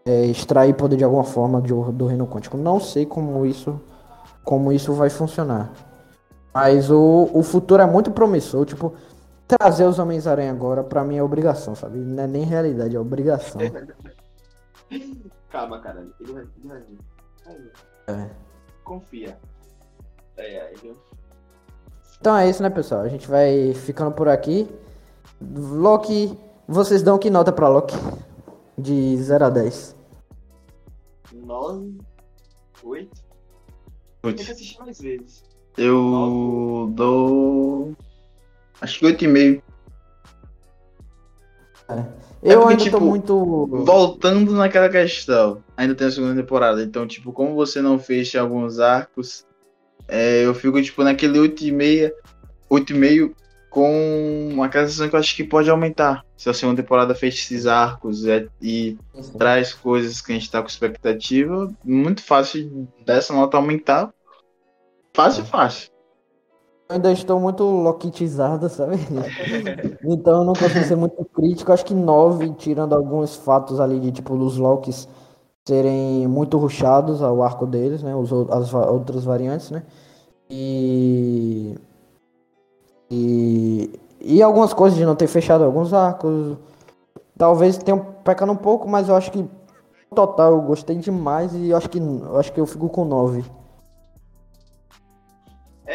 é, extrair poder de alguma forma do, do reino quântico. Não sei como isso, como isso vai funcionar. Mas o, o futuro é muito promissor, tipo, trazer os Homens-Aranha agora, pra mim é obrigação, sabe? Não é nem realidade, é obrigação. Calma, caralho. Ele vai. Ele vai vir. Vai vir. É. Confia. É, é, viu? Então é isso, né, pessoal? A gente vai ficando por aqui. Loki, vocês dão que nota pra Loki? De 0 a 10. 9, 8. Tem que assistir mais vezes. eu dou. Acho que 8,5. Eu porque, ainda tipo, tô muito. Voltando naquela questão, ainda tem a segunda temporada, então, tipo, como você não fecha alguns arcos, é, eu fico, tipo, naquele 8,5, 8,5 com uma sensação que eu acho que pode aumentar. Se a segunda temporada fecha esses arcos é, e traz coisas que a gente tá com expectativa, muito fácil dessa nota aumentar. Fácil, é. fácil. Ainda estou muito loquitizado, sabe? então eu não consigo ser muito crítico. Acho que nove, tirando alguns fatos ali de tipo os Locks serem muito ruxados ao arco deles, né? Os, as outras variantes, né? E e, e algumas coisas de não ter fechado alguns arcos. Talvez tenham pecado um pouco, mas eu acho que no total eu gostei demais e eu acho que eu acho que eu fico com 9.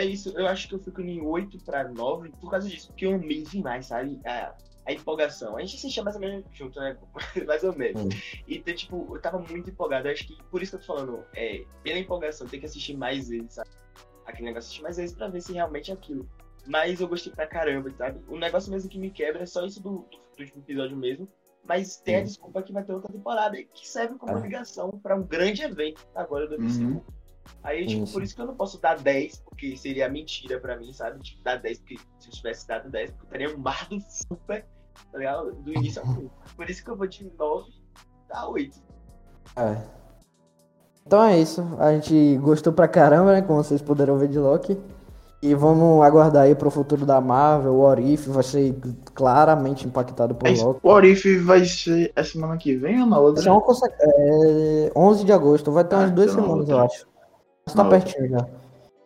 É isso, eu acho que eu fico em 8 para 9 por causa disso, porque eu amei demais, sabe? A, a empolgação. A gente assistia mais ou menos junto, né? mais ou menos. Hum. E então, tipo, eu tava muito empolgado. Eu acho que por isso que eu tô falando, é, pela empolgação, tem que assistir mais vezes, sabe? Aquele negócio assistir mais vezes pra ver se realmente é aquilo. Mas eu gostei pra caramba, sabe? O negócio mesmo que me quebra é só isso do, do último episódio mesmo. Mas tem a desculpa que vai ter outra temporada que serve como é. ligação para um grande evento agora do MCU. Uhum. Aí, tipo, isso. por isso que eu não posso dar 10, porque seria mentira pra mim, sabe? Tipo, dar 10, porque se eu tivesse dado 10, eu teria um bar do super, tá ligado? Do início ao fim. Por isso que eu vou de 9 a 8. É. Então é isso. A gente gostou pra caramba, né? Como vocês puderam ver de Loki. E vamos aguardar aí pro futuro da Marvel. O Orif vai ser claramente impactado por Loki. O Orif vai ser a semana que vem ou na outra? É, uma é 11 de agosto. Vai ter umas ah, duas então semanas, eu acho. Mas tá pertinho já.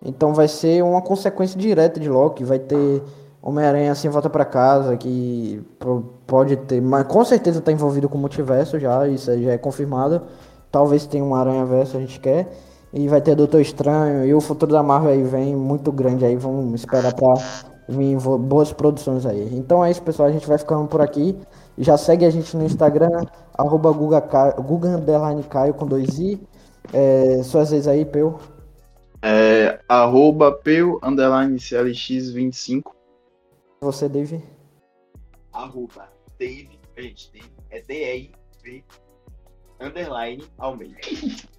Então vai ser uma consequência direta de Loki. Vai ter Homem-Aranha assim volta para casa, que pode ter, mas com certeza tá envolvido com o multiverso já, isso já é confirmado. Talvez tenha um Aranha Verso, a gente quer. E vai ter Doutor Estranho. E o futuro da Marvel aí vem muito grande aí. Vamos esperar pra vir boas produções aí. Então é isso, pessoal. A gente vai ficando por aqui. Já segue a gente no Instagram, arroba Guga, Guga Caio com dois i. É, suas vezes aí, Peu. É, arroba Peu underline CLX25. Você, Dave? Arroba Dave, gente, Dave, é D-E-I-V underline Almeida.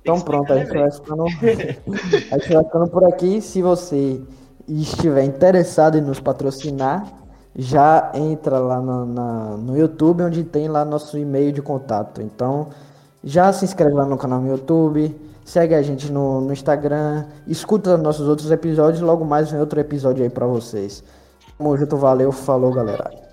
Então pronto, a gente, vai ficando, a gente vai ficando por aqui. Se você estiver interessado em nos patrocinar, já entra lá no, na, no YouTube, onde tem lá nosso e-mail de contato. Então, já se inscreve lá no canal no YouTube, segue a gente no, no Instagram, escuta nossos outros episódios. Logo mais vem outro episódio aí para vocês. Tamo junto, valeu, falou galera.